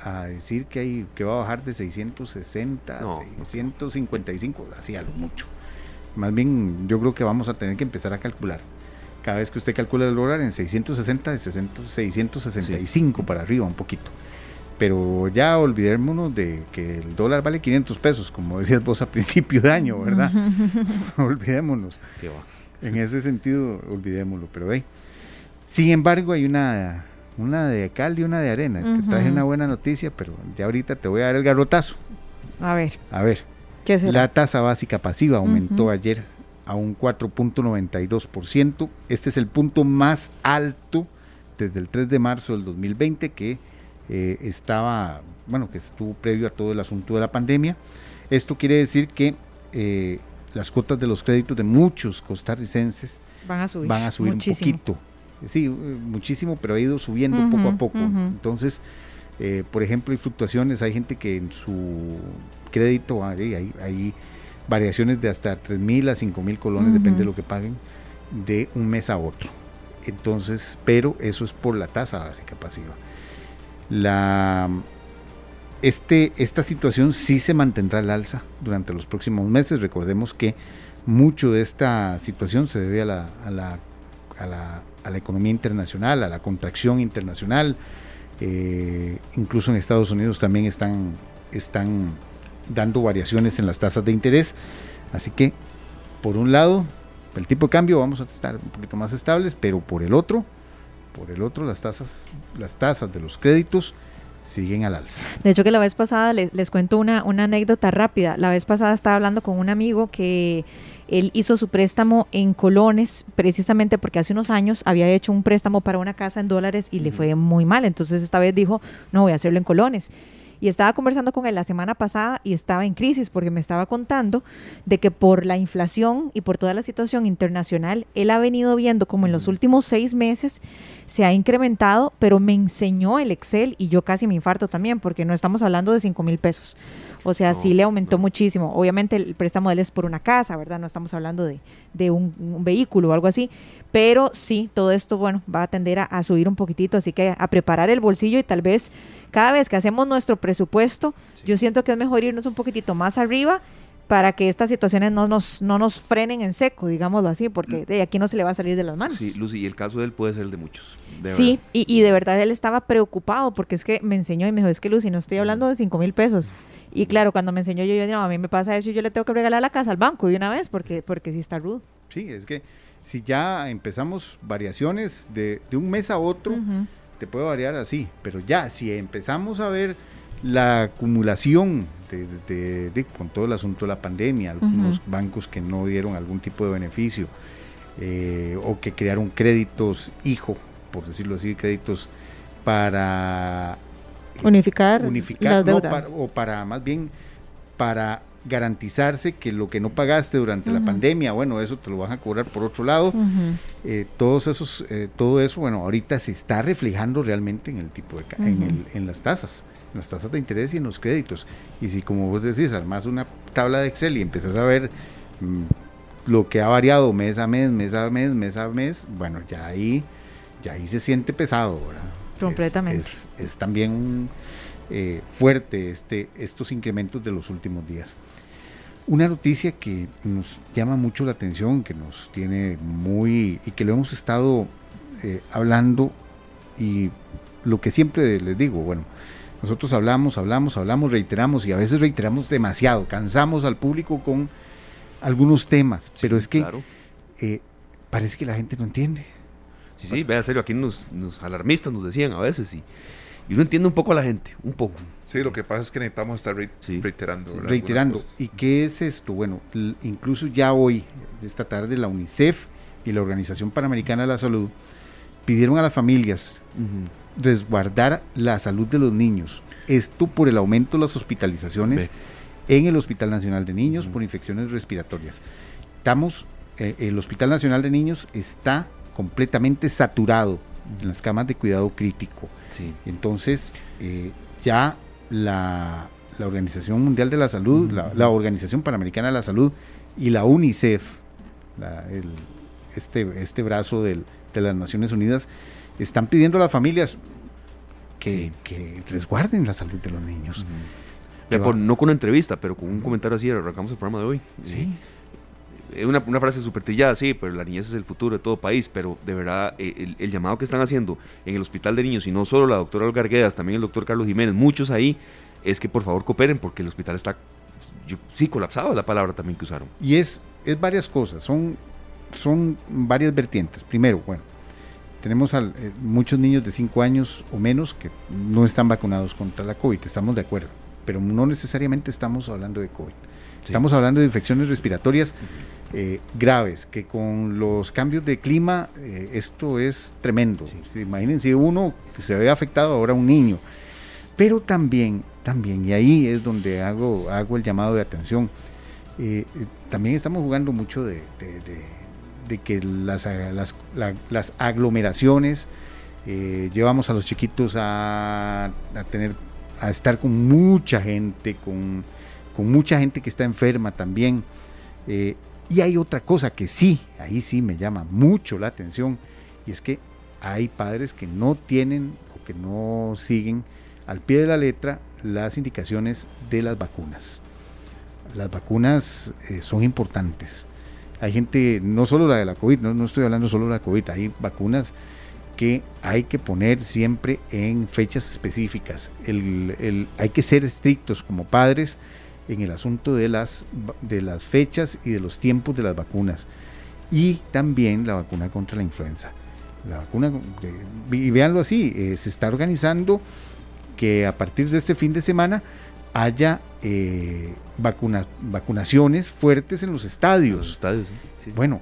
a decir que, hay, que va a bajar de 660 a 655, así a lo mucho. Más bien, yo creo que vamos a tener que empezar a calcular. Cada vez que usted calcula el dólar en 660, de 665 para arriba un poquito. Pero ya olvidémonos de que el dólar vale 500 pesos, como decías vos a principio de año, ¿verdad? olvidémonos. En ese sentido, olvidémoslo. Pero hey, sin embargo, hay una, una de cal y una de arena. Te traje una buena noticia, pero ya ahorita te voy a dar el garrotazo. A ver. A ver. La tasa básica pasiva aumentó ayer a un 4.92%. Este es el punto más alto desde el 3 de marzo del 2020 que eh, estaba, bueno, que estuvo previo a todo el asunto de la pandemia. Esto quiere decir que eh, las cuotas de los créditos de muchos costarricenses van a subir, van a subir un poquito. Sí, muchísimo, pero ha ido subiendo poco a poco. Entonces, eh, por ejemplo, hay fluctuaciones, hay gente que en su crédito hay, hay, variaciones de hasta 3 mil a 5 mil colones, depende de lo que paguen, de un mes a otro. Entonces, pero eso es por la tasa básica pasiva. La, este, esta situación sí se mantendrá al alza durante los próximos meses. Recordemos que mucho de esta situación se debe a la, a la, a la, a la economía internacional, a la contracción internacional, eh, incluso en Estados Unidos también están, están dando variaciones en las tasas de interés. Así que, por un lado, el tipo de cambio vamos a estar un poquito más estables, pero por el otro, por el otro, las tasas, las tasas de los créditos siguen al alza. De hecho que la vez pasada les, les cuento una, una anécdota rápida. La vez pasada estaba hablando con un amigo que él hizo su préstamo en colones precisamente porque hace unos años había hecho un préstamo para una casa en dólares y le fue muy mal. Entonces esta vez dijo, no voy a hacerlo en colones. Y estaba conversando con él la semana pasada y estaba en crisis porque me estaba contando de que por la inflación y por toda la situación internacional, él ha venido viendo como en los últimos seis meses se ha incrementado, pero me enseñó el Excel y yo casi me infarto también porque no estamos hablando de cinco mil pesos. O sea, sí le aumentó muchísimo. Obviamente el préstamo de él es por una casa, ¿verdad? No estamos hablando de, un, vehículo o algo así. Pero sí, todo esto, bueno, va a tender a, subir un poquitito. Así que a preparar el bolsillo y tal vez cada vez que hacemos nuestro presupuesto, yo siento que es mejor irnos un poquitito más arriba para que estas situaciones no nos, no nos frenen en seco, digámoslo así, porque de aquí no se le va a salir de las manos. Sí, Lucy, y el caso de él puede ser el de muchos. sí, y, y, de verdad él estaba preocupado porque es que me enseñó y me dijo, es que Lucy, no estoy hablando de cinco mil pesos. Y claro, cuando me enseñó yo, yo no, a mí me pasa eso y yo le tengo que regalar la casa al banco de una vez porque, porque sí está rudo. Sí, es que si ya empezamos variaciones de, un mes a otro, te puede variar así, pero ya si empezamos a ver la acumulación de, con todo el asunto de la pandemia, algunos bancos que no dieron algún tipo de beneficio eh, o que crearon créditos hijo, por decirlo así, créditos para unificar, unificar o para más bien para garantizarse que lo que no pagaste durante la pandemia, bueno, eso te lo van a cobrar por otro lado. Eh, todos esos, eh, todo eso, bueno, ahorita se está reflejando realmente en el tipo de, en, las tasas, en las tasas de interés y en los créditos. Y si como vos decís, armas una tabla de Excel y empezás a ver mm, lo que ha variado mes a mes, mes a mes, mes a mes, bueno, ya ahí, ya ahí se siente pesado, ¿verdad? Completamente. Es, también eh, fuerte este, estos incrementos de los últimos días. Una noticia que nos llama mucho la atención, que nos tiene muy y que lo hemos estado eh, hablando y lo que siempre les digo, bueno, nosotros hablamos, hablamos, hablamos, reiteramos y a veces reiteramos demasiado, cansamos al público con algunos temas, pero es que eh, parece que la gente no entiende. Sí, sí, vea, serio, aquí nos, nos alarmistas nos decían a veces y y uno entiende un poco a la gente, un poco. Sí, lo que pasa es que necesitamos estar reiterando. Reiterando. ¿Y qué es esto? Bueno, incluso ya hoy, esta tarde, la UNICEF y la Organización Panamericana de la Salud pidieron a las familias resguardar la salud de los niños. Esto por el aumento de las hospitalizaciones en el Hospital Nacional de Niños por infecciones respiratorias. Estamos, eh, el Hospital Nacional de Niños está completamente saturado en las camas de cuidado crítico. Entonces, eh, ya la, Organización Mundial de la Salud, la, Organización Panamericana de la Salud y la UNICEF, este, este brazo de las Naciones Unidas, están pidiendo a las familias que, resguarden la salud de los niños. no con una entrevista, pero con un comentario así, arrancamos el programa de hoy. Sí una, una frase súper trillada, sí, pero la niñez es el futuro de todo país, pero de verdad eh, el, llamado que están haciendo en el hospital de niños, y no solo la doctora Olga Arguedas, también el doctor Carlos Jiménez, muchos ahí, es que por favor cooperen porque el hospital está, sí, colapsado es la palabra también que usaron. Y es, es varias cosas, son, son varias vertientes. Primero, bueno, tenemos eh, muchos niños de 5 años o menos que no están vacunados contra la COVID, estamos de acuerdo, pero no necesariamente estamos hablando de COVID. Estamos hablando de infecciones respiratorias eh, graves, que con los cambios de clima eh, esto es tremendo. Imagínense uno que se ve afectado, ahora un niño. Pero también, también, y ahí es donde hago, hago el llamado de atención, eh, también estamos jugando mucho de, que las, las, aglomeraciones, llevamos a los chiquitos a, tener, a estar con mucha gente, con, con mucha gente que está enferma también. Y hay otra cosa que sí, ahí sí me llama mucho la atención, y es que hay padres que no tienen o que no siguen al pie de la letra las indicaciones de las vacunas. Las vacunas eh, son importantes. Hay gente, no solo la de la COVID, no, estoy hablando solo de la COVID, hay vacunas que hay que poner siempre en fechas específicas. hay que ser estrictos como padres en el asunto de las, de las fechas y de los tiempos de las vacunas. Y también la vacuna contra la influenza. La vacuna, y véanlo así, eh, se está organizando que a partir de este fin de semana haya eh, vacunaciones fuertes en los estadios. estadios Bueno,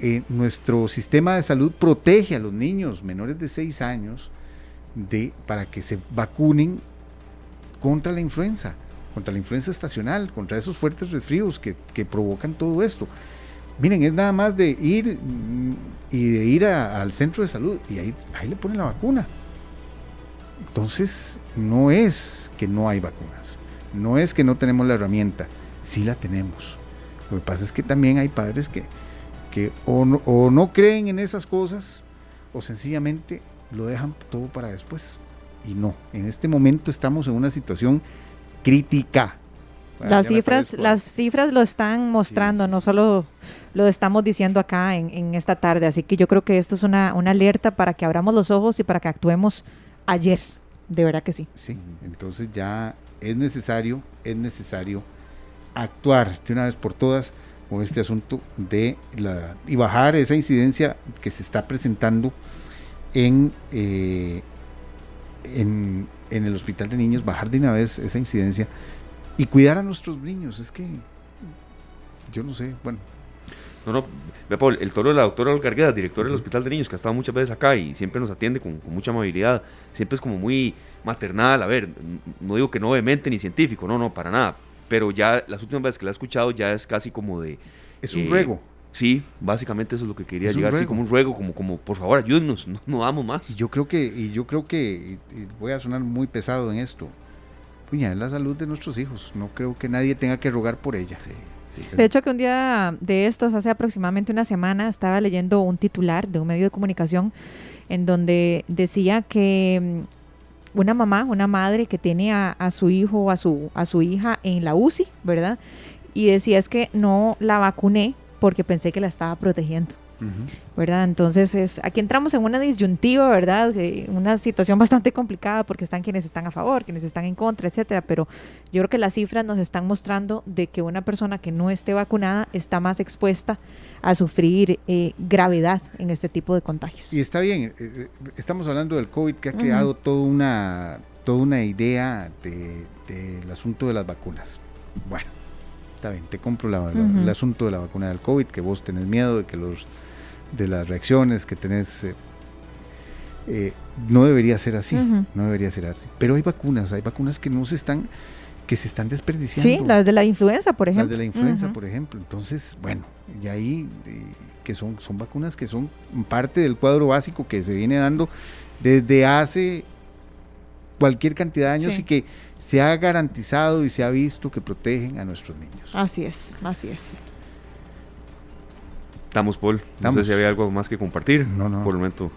eh, nuestro sistema de salud protege a los niños menores de 6 años de, para que se vacunen contra la influenza contra la influenza estacional, contra esos fuertes resfríos que, provocan todo esto. Miren, es nada más de ir mm, y de ir al centro de salud y ahí, ahí le ponen la vacuna. Entonces, no es que no hay vacunas, no es que no tenemos la herramienta, sí la tenemos. Lo que pasa es que también hay padres que, que o, no, o no creen en esas cosas o sencillamente lo dejan todo para después. Y no, en este momento estamos en una situación crítica. las cifras, las cifras lo están mostrando, no solo lo estamos diciendo acá en, esta tarde, así que yo creo que esto es una, una alerta para que abramos los ojos y para que actuemos ayer, de verdad que sí. Sí, entonces ya es necesario, es necesario actuar de una vez por todas con este asunto de la y bajar esa incidencia que se está presentando en, eh, en, en el hospital de niños, bajar de una vez esa incidencia y cuidar a nuestros niños. Es que yo no sé, bueno. No, no, ve Paul, el toro de la doctora Olga director del Hospital de Niños, que ha estado muchas veces acá y siempre nos atiende con, con, mucha amabilidad, siempre es como muy maternal, a ver, no digo que no obviamente ni científico, no, no, para nada, pero ya las últimas veces que la he escuchado ya es casi como de... Es un eh, ruego. Sí, básicamente eso es lo que quería llegar, así como un ruego, como, como por favor ayúdenos, no, no damos más. Y yo creo que, y yo creo que, y voy a sonar muy pesado en esto, puña, es la salud de nuestros hijos, no creo que nadie tenga que rogar por ella. Sí. De hecho, que un día de estos, hace aproximadamente una semana, estaba leyendo un titular de un medio de comunicación en donde decía que mm, una mamá, una madre que tiene a, a su hijo o a su, a su hija en la UCI, ¿verdad? Y decía es que no la vacuné porque pensé que la estaba protegiendo. ¿verdad? Entonces, es, aquí entramos en una disyuntiva, ¿verdad? Una situación bastante complicada porque están quienes están a favor, quienes están en contra, etcétera, pero yo creo que las cifras nos están mostrando de que una persona que no esté vacunada está más expuesta a sufrir eh, gravedad en este tipo de contagios. Y está bien, eh, eh, estamos hablando del COVID que ha creado toda una toda una idea del de, asunto de las vacunas. Bueno, está bien, te compro el asunto de la vacuna del COVID, que vos tenés miedo de que los de las reacciones que tenés. Eh, eh, no debería ser así, no debería ser así. Pero hay vacunas, hay vacunas que no se están, que se están desperdiciando. Sí, las de la influenza, por ejemplo. Las de la influenza, por ejemplo. Entonces, bueno, y ahí eh, que son, son vacunas que son parte del cuadro básico que se viene dando desde hace cualquier cantidad de años y que se ha garantizado y se ha visto que protegen a nuestros niños. Así es, así es. Estamos, Paul. No sé si había algo más que compartir. No, no. Por el momento.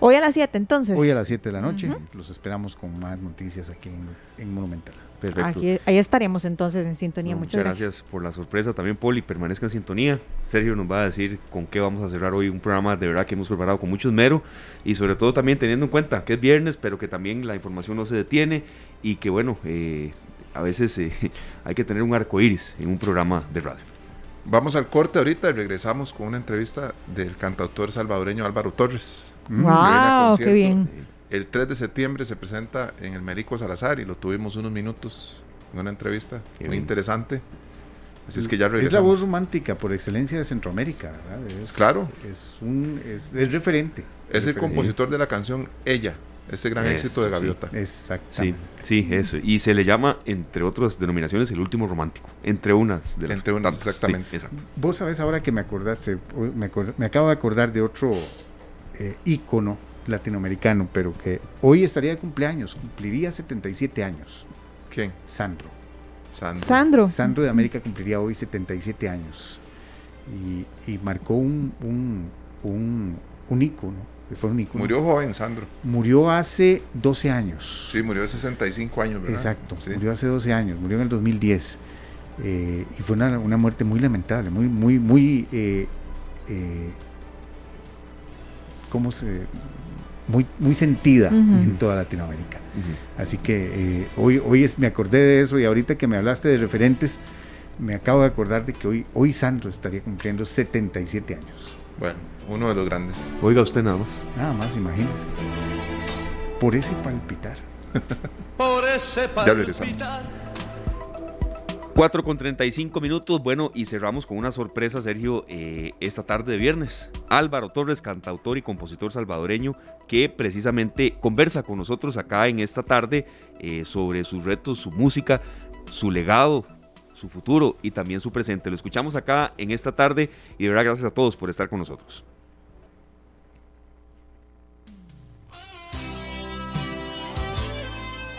Hoy a las 7, entonces. Hoy a las 7 de la noche. Los esperamos con más noticias aquí en, Monumental. Perfecto. ahí estaremos entonces en sintonía. muchas, gracias. gracias. por la sorpresa también, Paul, y permanezca en sintonía. Sergio nos va a decir con qué vamos a cerrar hoy un programa de verdad que hemos preparado con mucho esmero y sobre todo también teniendo en cuenta que es viernes, pero que también la información no se detiene y que bueno, eh, a veces eh, hay que tener un arco iris en un programa de radio. Vamos al corte ahorita y regresamos con una entrevista del cantautor salvadoreño Álvaro Torres. ¡Wow! Mm. ¡Qué bien! El 3 de septiembre se presenta en el Merico Salazar y lo tuvimos unos minutos en una entrevista muy interesante. Así es que ya regresamos. Es la voz romántica por excelencia de Centroamérica, ¿verdad? claro. Es, un, es, referente. Es, el compositor de la canción Ella, ese gran éxito de Gaviota. exacto. Sí, sí, eso. Y se le llama, entre otras denominaciones, el último romántico. Entre unas de las Entre unas, exactamente. exacto. Vos sabés ahora que me acordaste, me, acabo de acordar de otro eh, ícono latinoamericano, pero que hoy estaría de cumpleaños, cumpliría 77 años. ¿Quién? Sandro. Sandro. Sandro. Sandro de América cumpliría hoy 77 años. Y, marcó un, un, un, un ícono Murió joven, Sandro. Murió hace 12 años. Sí, murió hace 65 años, ¿verdad? Exacto, murió hace 12 años, murió en el 2010. Eh, y fue una, muerte muy lamentable, muy, muy, muy... Eh, eh, ¿Cómo se...? Muy, muy sentida en toda Latinoamérica. Así que hoy, hoy es, me acordé de eso y ahorita que me hablaste de referentes, me acabo de acordar de que hoy, hoy Sandro estaría cumpliendo 77 años. Bueno, uno de los grandes. Oiga usted nada más. Nada más, imagínese. Por ese palpitar. Por ese palpitar. 4 con 35 minutos, bueno, y cerramos con una sorpresa, Sergio, eh, esta tarde de viernes. Álvaro Torres, cantautor y compositor salvadoreño, que precisamente conversa con nosotros acá en esta tarde eh, sobre sus retos, su música, su legado, su futuro y también su presente. Lo escuchamos acá en esta tarde y de verdad gracias a todos por estar con nosotros.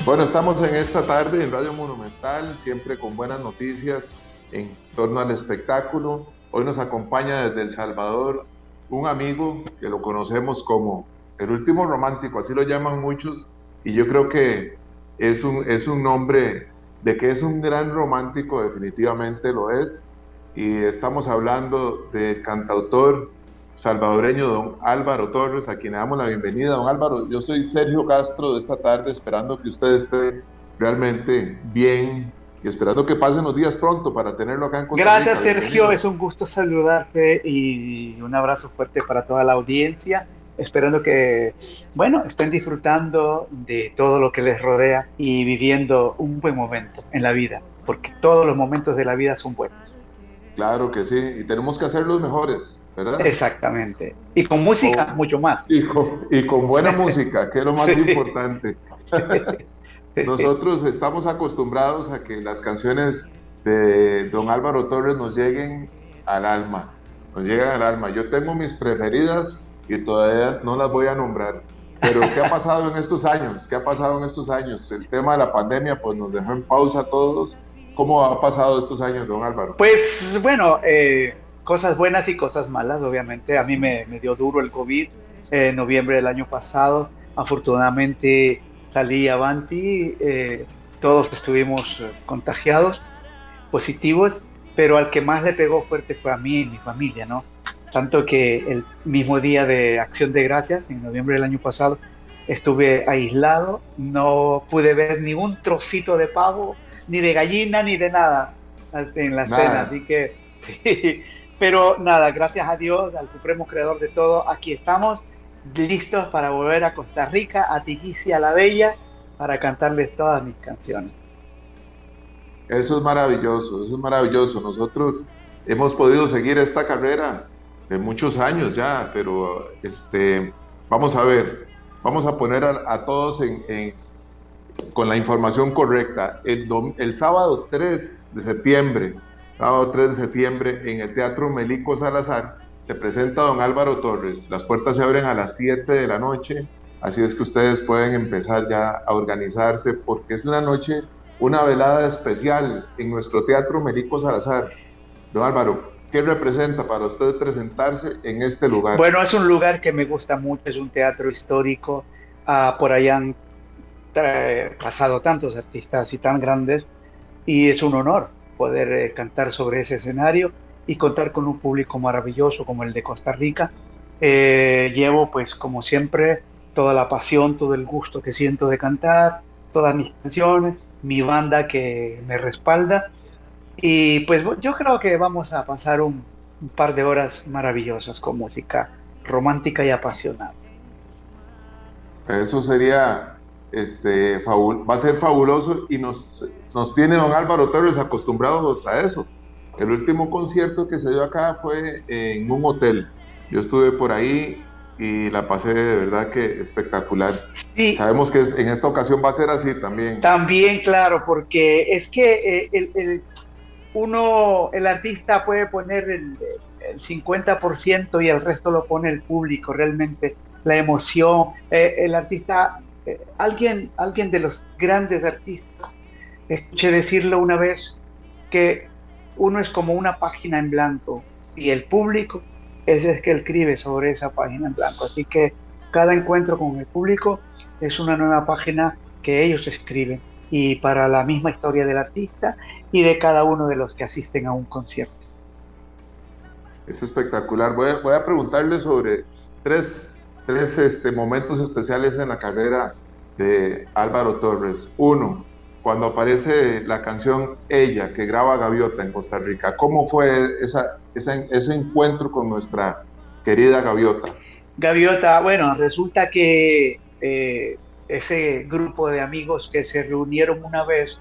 Bueno, estamos en esta tarde en Radio Monumental, siempre con buenas noticias en torno al espectáculo. Hoy nos acompaña desde El Salvador un amigo que lo conocemos como el último romántico, así lo llaman muchos, y yo creo que es un, es un nombre de que es un gran romántico, definitivamente lo es, y estamos hablando del cantautor salvadoreño don Álvaro Torres, a quien le damos la bienvenida. Don Álvaro, yo soy Sergio Castro de esta tarde, esperando que usted esté realmente bien y esperando que pasen los días pronto para tenerlo acá en Costa Gracias, Sergio, es un gusto saludarte y un abrazo fuerte para toda la audiencia. Esperando que, bueno, estén disfrutando de todo lo que les rodea y viviendo un buen momento en la vida, porque todos los momentos de la vida son buenos. Claro que sí, y tenemos que hacer los mejores, ¿verdad? Exactamente. Y con música, mucho más. Y con, y con buena música, que es lo más importante. Nosotros estamos acostumbrados a que las canciones de don Álvaro Torres nos lleguen al alma, nos llegan al alma. Yo tengo mis preferidas y todavía no las voy a nombrar. Pero ¿qué ha pasado en estos años? ¿Qué ha pasado en estos años? El tema de la pandemia pues nos dejó en pausa a todos. ¿Cómo ha pasado estos años, don Álvaro? Pues bueno, eh, cosas buenas y cosas malas, obviamente. A mí me, me dio duro el COVID en noviembre del año pasado. Afortunadamente salí avanti, eh, todos estuvimos eh, contagiados, positivos, pero al que más le pegó fuerte fue a mí y mi familia, ¿no? Tanto que el mismo día de Acción de Gracias, en noviembre del año pasado, estuve aislado, no pude ver ningún trocito de pavo, ni de gallina, ni de nada en la cena, así que Pero nada, gracias a Dios, al Supremo Creador de todo, aquí estamos listos para volver a Costa Rica, a Tiquicia la Bella, para cantarles todas mis canciones. Eso es maravilloso, eso es maravilloso. Nosotros hemos podido seguir esta carrera muchos años ya, pero este, vamos a ver, vamos a poner a, todos en, con la información correcta. El, el sábado 3 de septiembre, sábado 3 de septiembre, en el Teatro Melico Salazar, se presenta don Álvaro Torres. Las puertas se abren a las 7 de la noche, así es que ustedes pueden empezar ya a organizarse porque es una noche una velada especial en nuestro Teatro Melico Salazar. Don Álvaro, ¿qué representa para usted presentarse en este lugar? Bueno, es un lugar que me gusta mucho, es un teatro histórico. Ah, por allá han pasado tantos artistas y tan grandes y es un honor poder eh, cantar sobre ese escenario y contar con un público maravilloso como el de Costa Rica. Eh, llevo pues como siempre toda la pasión, todo el gusto que siento de cantar, todas mis canciones mi banda que me respalda. Y pues yo creo que vamos a pasar un, par de horas maravillosas con música romántica y apasionada. Eso sería, este, va a ser fabuloso y nos, nos tiene don Álvaro Torres acostumbrados a eso. El último concierto que se dio acá fue en un hotel. Yo estuve por ahí y la pasé de verdad que espectacular. Sabemos que en esta ocasión va a ser así también. También, claro, porque es que eh, el, uno, el artista puede poner el, 50% y el resto lo pone el público, realmente la emoción. Eh, el artista, eh, alguien, alguien de los grandes artistas, escuché decirlo una vez, que uno es como una página en blanco y el público es que él escribe sobre esa página en blanco. Así que cada encuentro con el público es una nueva página que ellos escriben y para la misma historia del artista y de cada uno de los que asisten a un concierto. Es espectacular. Voy a, preguntarle sobre tres, tres este, momentos especiales en la carrera de Álvaro Torres. Uno, cuando aparece la canción Ella, que graba Gaviota en Costa Rica. ¿Cómo fue esa, ese encuentro con nuestra querida Gaviota? Gaviota, bueno, resulta que eh, ese grupo de amigos que se reunieron una vez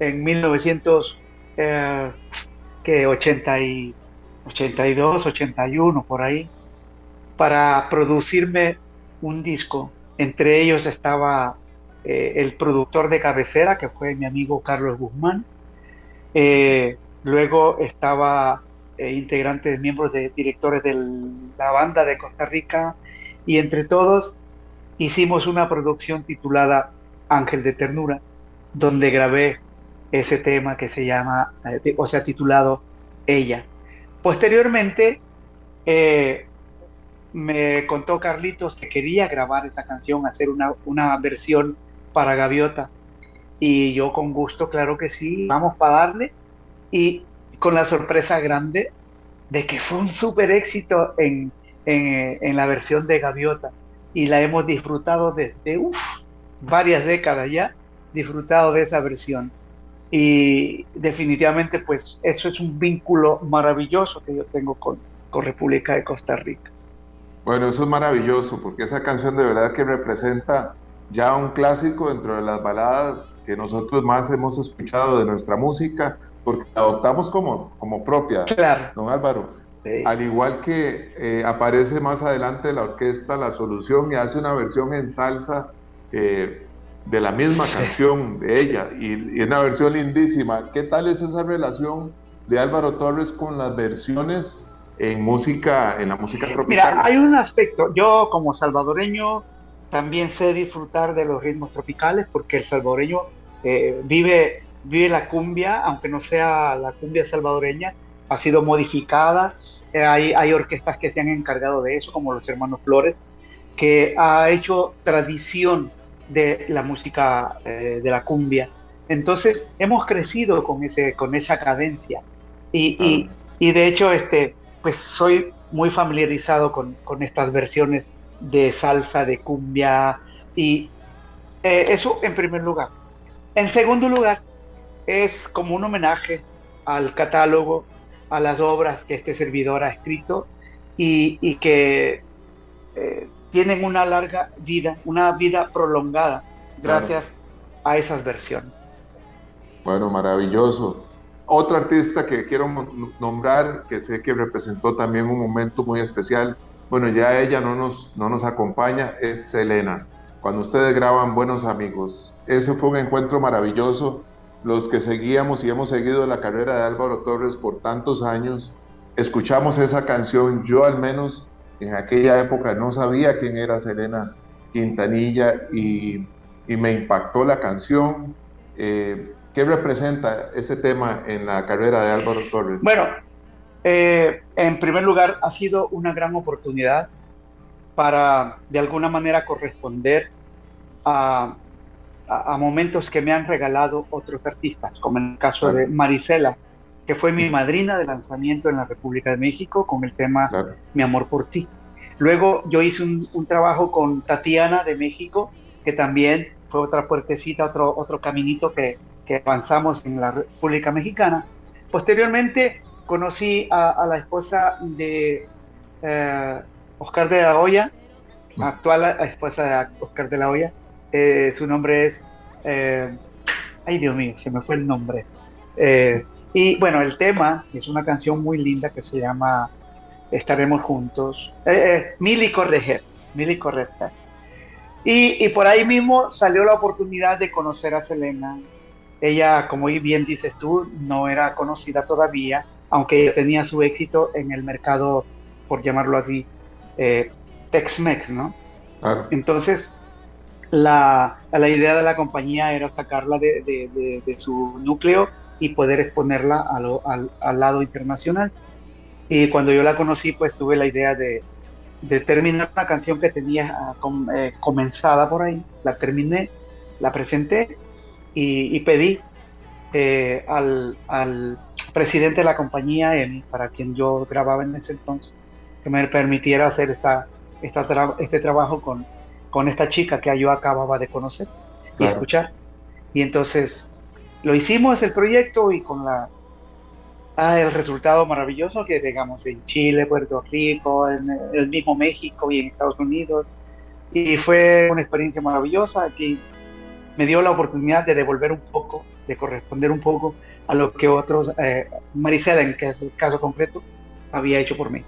en 1982, 81, por ahí, para producirme un disco. Entre ellos estaba eh, el productor de cabecera, que fue mi amigo Carlos Guzmán. Eh, luego estaba eh, integrantes, miembros de directores de la banda de Costa Rica y entre todos hicimos una producción titulada Ángel de Ternura, donde grabé ese tema que se llama, eh, o sea, titulado Ella. Posteriormente, eh, me contó Carlitos que quería grabar esa canción, hacer una, una versión para Gaviota. Y yo con gusto, claro que sí, vamos para darle. Y con la sorpresa grande de que fue un súper éxito en, la versión de Gaviota y la hemos disfrutado desde varias décadas ya, disfrutado de esa versión. Y definitivamente pues eso es un vínculo maravilloso que yo tengo con, con República de Costa Rica. Bueno, eso es maravilloso, porque esa canción de verdad que representa ya un clásico dentro de las baladas que nosotros más hemos escuchado de nuestra música, porque la adoptamos como, como propia, claro. don Álvaro. Al igual que eh, aparece más adelante la orquesta La Solución y hace una versión en salsa eh, de la misma canción de ella y, y, una versión lindísima. ¿Qué tal es esa relación de Álvaro Torres con las versiones en música, en la música tropical? Mira, hay un aspecto. Yo como salvadoreño también sé disfrutar de los ritmos tropicales porque el salvadoreño eh, vive, vive la cumbia, aunque no sea la cumbia salvadoreña, ha sido modificada. Eh, hay, hay orquestas que se han encargado de eso, como los hermanos Flores, que ha hecho tradición de la música eh, de la cumbia. Entonces hemos crecido con, ese, con esa cadencia y, y, y, de hecho este, pues soy muy familiarizado con, con estas versiones de salsa, de cumbia y eh, eso en primer lugar. En segundo lugar, es como un homenaje al catálogo, a las obras que este servidor ha escrito y, y que eh, tienen una larga vida, una vida prolongada gracias claro. a esas versiones. Bueno, maravilloso. Otro artista que quiero nombrar, que sé que representó también un momento muy especial, bueno, ya ella no nos, no nos acompaña, es Selena. Cuando ustedes graban Buenos Amigos, ese fue un encuentro maravilloso. Los que seguíamos y hemos seguido la carrera de Álvaro Torres por tantos años, escuchamos esa canción, yo al menos en aquella época no sabía quién era Selena Quintanilla y, me impactó la canción. Eh, ¿Qué representa este tema en la carrera de Álvaro Torres? Bueno, eh, en primer lugar, ha sido una gran oportunidad para, de alguna manera, corresponder a, a, a, momentos que me han regalado otros artistas, como en el caso claro. de Marisela, que fue mi madrina de lanzamiento en la República de México con el tema claro. Mi amor por ti. Luego yo hice un, un, trabajo con Tatiana de México, que también fue otra puertecita, otro, otro caminito que, que avanzamos en la República Mexicana. Posteriormente conocí a, a la esposa de eh, Oscar de la Hoya, actual esposa de Oscar de la Hoya. Eh, su nombre es, eh, ay Dios mío, se me fue el nombre. Eh, y bueno, el tema es una canción muy linda que se llama Estaremos Juntos. Mili Correger, Mili Correger. Y, y por ahí mismo salió la oportunidad de conocer a Selena, ella, como bien dices tú, no era conocida todavía, aunque tenía su éxito en el mercado, por llamarlo así, eh, Tex-Mex, ¿no? Claro. Entonces, la, la, idea de la compañía era sacarla de, de, su núcleo y poder exponerla al, al, lado internacional. Y cuando yo la conocí, pues tuve la idea de, terminar una canción que tenía uh, com, eh, comenzada por ahí. La terminé, la presenté y, pedí eh, al, al, presidente de la compañía, el, para quien yo grababa en ese entonces, que me permitiera hacer esta, esta este trabajo con, con esta chica que yo acababa de conocer y claro. escuchar. Y entonces lo hicimos el proyecto y con la ah, el resultado maravilloso que digamos en Chile, Puerto Rico, en el mismo México y en Estados Unidos. Y fue una experiencia maravillosa que me dio la oportunidad de devolver un poco, de corresponder un poco a lo que otros, eh, Maricela, en que es el caso concreto, había hecho por mí.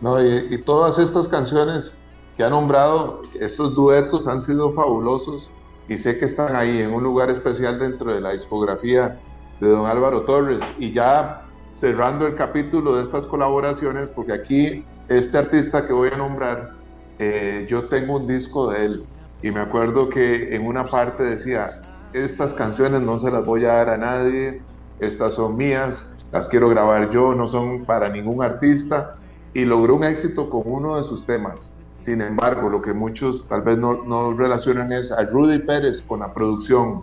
No, y, y, todas estas canciones que ha nombrado, estos duetos han sido fabulosos y sé que están ahí en un lugar especial dentro de la discografía de don Álvaro Torres. Y ya cerrando el capítulo de estas colaboraciones, porque aquí este artista que voy a nombrar, eh, yo tengo un disco de él y me acuerdo que en una parte decía, estas canciones no se las voy a dar a nadie, estas son mías, las quiero grabar yo, no son para ningún artista, y logró un éxito con uno de sus temas. Sin embargo, lo que muchos tal vez no, no relacionan es a Rudy Pérez con la producción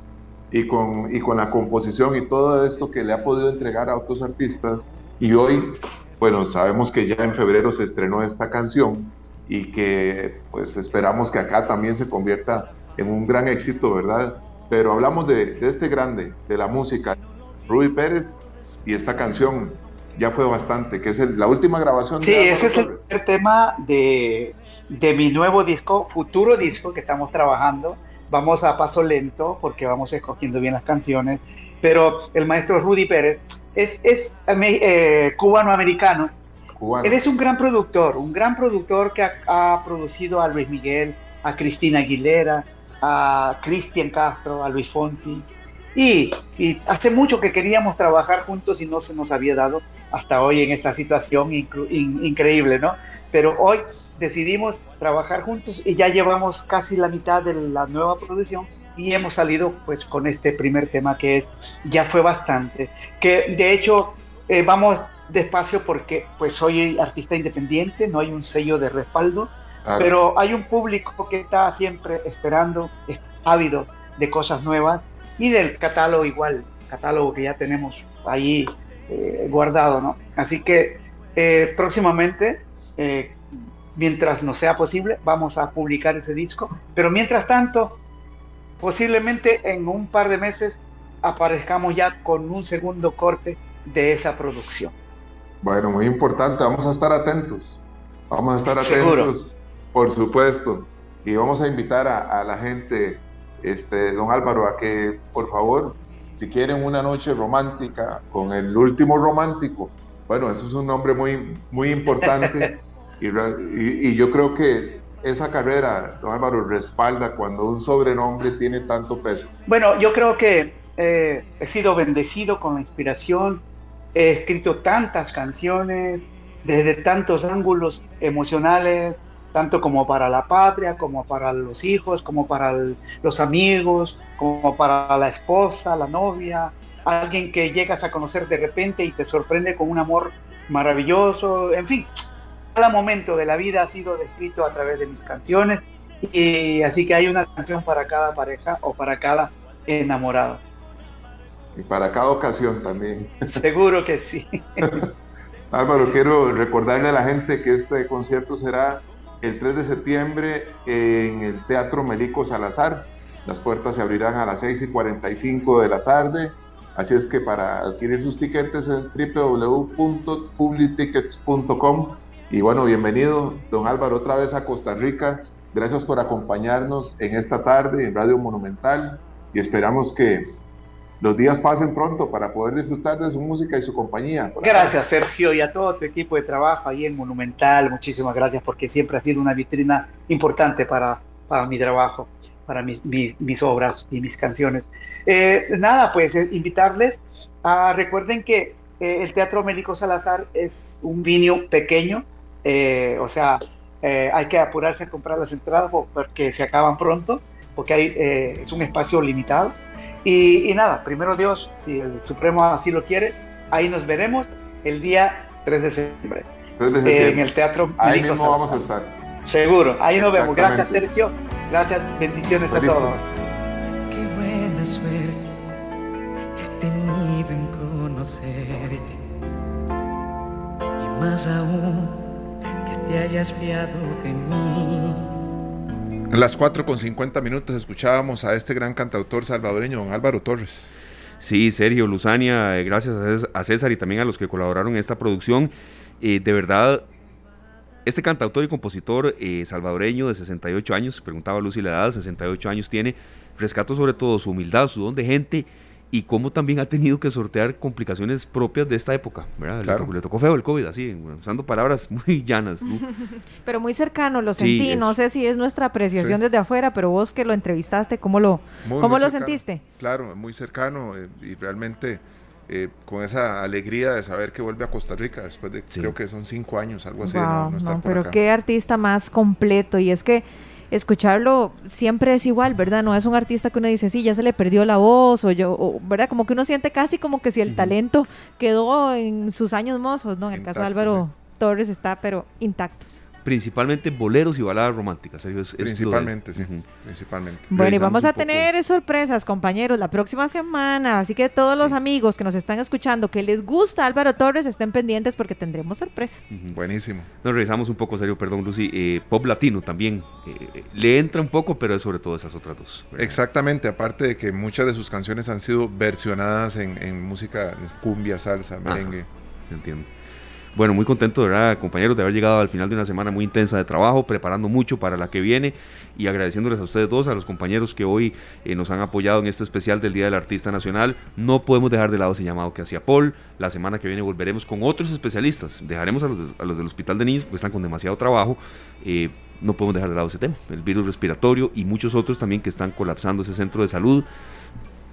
y con, y con la composición y todo esto que le ha podido entregar a otros artistas. Y hoy, bueno, sabemos que ya en febrero se estrenó esta canción y que pues esperamos que acá también se convierta en un gran éxito, ¿verdad? Pero hablamos de, de este grande, de la música, Rudy Pérez y esta canción ya fue bastante, que es la última grabación. Sí, ese es el tema de, de mi nuevo disco, futuro disco que estamos trabajando. Vamos a paso lento porque vamos escogiendo bien las canciones, pero el maestro Rudy Pérez es, es eh, cubano-americano. Él es un gran productor, un gran productor que ha, producido a Luis Miguel, a Cristina Aguilera, a Cristian Castro, a Luis Fonsi. Y, y, hace mucho que queríamos trabajar juntos y no se nos había dado hasta hoy en esta situación increíble, ¿no? Pero hoy decidimos trabajar juntos y ya llevamos casi la mitad de la nueva producción y hemos salido pues con este primer tema que es ya fue bastante que de hecho eh, vamos despacio porque pues soy artista independiente no hay un sello de respaldo pero hay un público que está siempre esperando ávido de cosas nuevas y del catálogo igual catálogo que ya tenemos ahí eh, guardado no así que eh, próximamente mientras no sea posible vamos a publicar ese disco. Pero mientras tanto posiblemente en un par de meses aparezcamos ya con un segundo corte de esa producción. Bueno, muy importante, vamos a estar atentos, vamos a estar atentos, por supuesto, y vamos a invitar a, la gente, este, don Álvaro, a que por favor, si quieren una noche romántica con el último romántico, bueno, eso es un nombre muy, muy importante y yo creo que esa carrera, don Álvaro, respalda cuando un sobrenombre tiene tanto peso? Bueno, yo creo que eh, he sido bendecido con la inspiración, he escrito tantas canciones desde tantos ángulos emocionales, tanto como para la patria, como para los hijos, como para los amigos, como para la esposa, la novia, alguien que llegas a conocer de repente y te sorprende con un amor maravilloso, en fin, cada momento de la vida ha sido descrito a través de mis canciones y así que hay una canción para cada pareja o para cada enamorado. Y para cada ocasión también. Seguro que sí. Álvaro, quiero recordarle a la gente que este concierto será el 3 de septiembre en el Teatro Melico Salazar. Las puertas se abrirán a las 6 y 45 de la tarde. Así es que para adquirir sus tiquetes en www.publitickets.com y bueno, bienvenido, don Álvaro, otra vez a Costa Rica. Gracias por acompañarnos en esta tarde en Radio Monumental y esperamos que los días pasen pronto para poder disfrutar de su música y su compañía. Gracias, Sergio, y a todo tu equipo de trabajo ahí en Monumental. Muchísimas gracias porque siempre ha sido una vitrina importante para, para mi trabajo, para mis, mis, obras y mis canciones. Eh, nada, pues eh, invitarles a, recuerden que eh, el Teatro Médico Salazar es un vinio pequeño, eh, o sea, eh, hay que apurarse a comprar las entradas porque se acaban pronto, porque hay, eh, es un espacio limitado. Y, nada, primero Dios, si el Supremo así lo quiere, ahí nos veremos el día 3 de septiembre, en el Teatro Ahí mismo vamos a estar. Seguro, ahí nos vemos. Gracias Sergio, gracias, bendiciones a todos. Qué buena suerte he tenido en conocerte y más aún te hayas fiado de mí. En las 4 con 50 minutos escuchábamos a este gran cantautor salvadoreño, don Álvaro Torres. Sí, Sergio, Luzania, eh, gracias a César y también a los que colaboraron en esta producción. Eh, de verdad, este cantautor y compositor eh, salvadoreño de 68 años, preguntaba Lucy la edad, 68 años tiene, rescato sobre todo su humildad, su don de gente y cómo también ha tenido que sortear complicaciones propias de esta época. ¿verdad? Le, tocó, feo el COVID, así, usando palabras muy llanas. pero muy cercano, lo sentí. no sé si es nuestra apreciación desde afuera, pero vos que lo entrevistaste, ¿cómo lo, ¿cómo lo sentiste? Claro, muy cercano eh, y realmente eh, con esa alegría de saber que vuelve a Costa Rica después de, creo que son cinco años, algo así. no, pero qué artista más completo. Y es que escucharlo siempre es igual, ¿verdad? No es un artista que uno dice, sí, ya se le perdió la voz, o yo, ¿verdad? Como que uno siente casi como que si el talento quedó en sus años mozos, ¿no? En el caso de Álvaro Torres está, pero intactos principalmente boleros y baladas románticas. principalmente, sí, principalmente. Bueno, y vamos a tener sorpresas, compañeros, la próxima semana. Así que todos los amigos que nos están escuchando, que les gusta Álvaro Torres, estén pendientes porque tendremos sorpresas. Buenísimo. Nos revisamos un poco, serio, perdón, Lucy. Eh, pop latino también. Eh, le entra un poco, pero es sobre todo esas otras dos. Exactamente, aparte de que muchas de sus canciones han sido versionadas en, música cumbia, salsa, merengue. entiendo. Bueno, muy contento, ¿verdad, compañeros, de haber llegado al final de una semana muy intensa de trabajo, preparando mucho para la que viene y agradeciéndoles a ustedes dos, a los compañeros que hoy eh, nos han apoyado en este especial del Día del Artista Nacional. No podemos dejar de lado ese llamado que hacía Paul. La semana que viene volveremos con otros especialistas. Dejaremos a los, del Hospital de Niños porque están con demasiado trabajo. Eh, no podemos dejar de lado ese tema, el virus respiratorio y muchos otros también que están colapsando ese centro de salud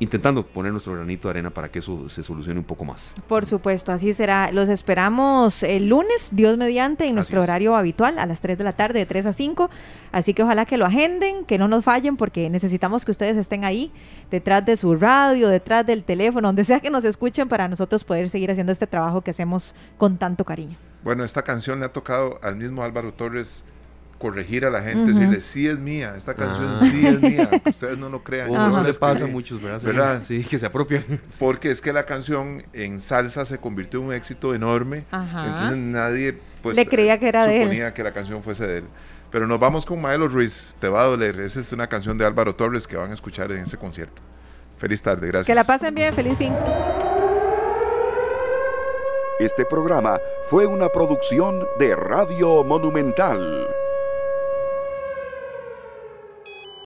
intentando poner nuestro granito de arena para que eso se solucione un poco más. Por supuesto, así será. Los esperamos el lunes, Dios mediante, en nuestro horario habitual, a las 3 de la tarde, de 3 a 5. Así que ojalá que lo agenden, que no nos fallen, porque necesitamos que ustedes estén ahí, detrás de su radio, detrás del teléfono, donde sea que nos escuchen, para nosotros poder seguir haciendo este trabajo que hacemos con tanto cariño. Bueno, esta canción le ha tocado al mismo Álvaro Torres corregir a la gente, decirle, sí es mía, esta canción ah. sí es mía, ustedes no lo crean. Eso le pasa a muchos, ¿verdad? Sí, que se apropian. Porque es que la canción en salsa se convirtió en un éxito enorme, entonces nadie pues le creía que era de él. que la canción fuese de él. Pero nos vamos con Maelo Ruiz, te va a doler, esa es una canción de Álvaro Torres que van a escuchar en ese concierto. Feliz tarde, gracias. Que la pasen bien, feliz fin. Este programa fue una producción de Radio Monumental.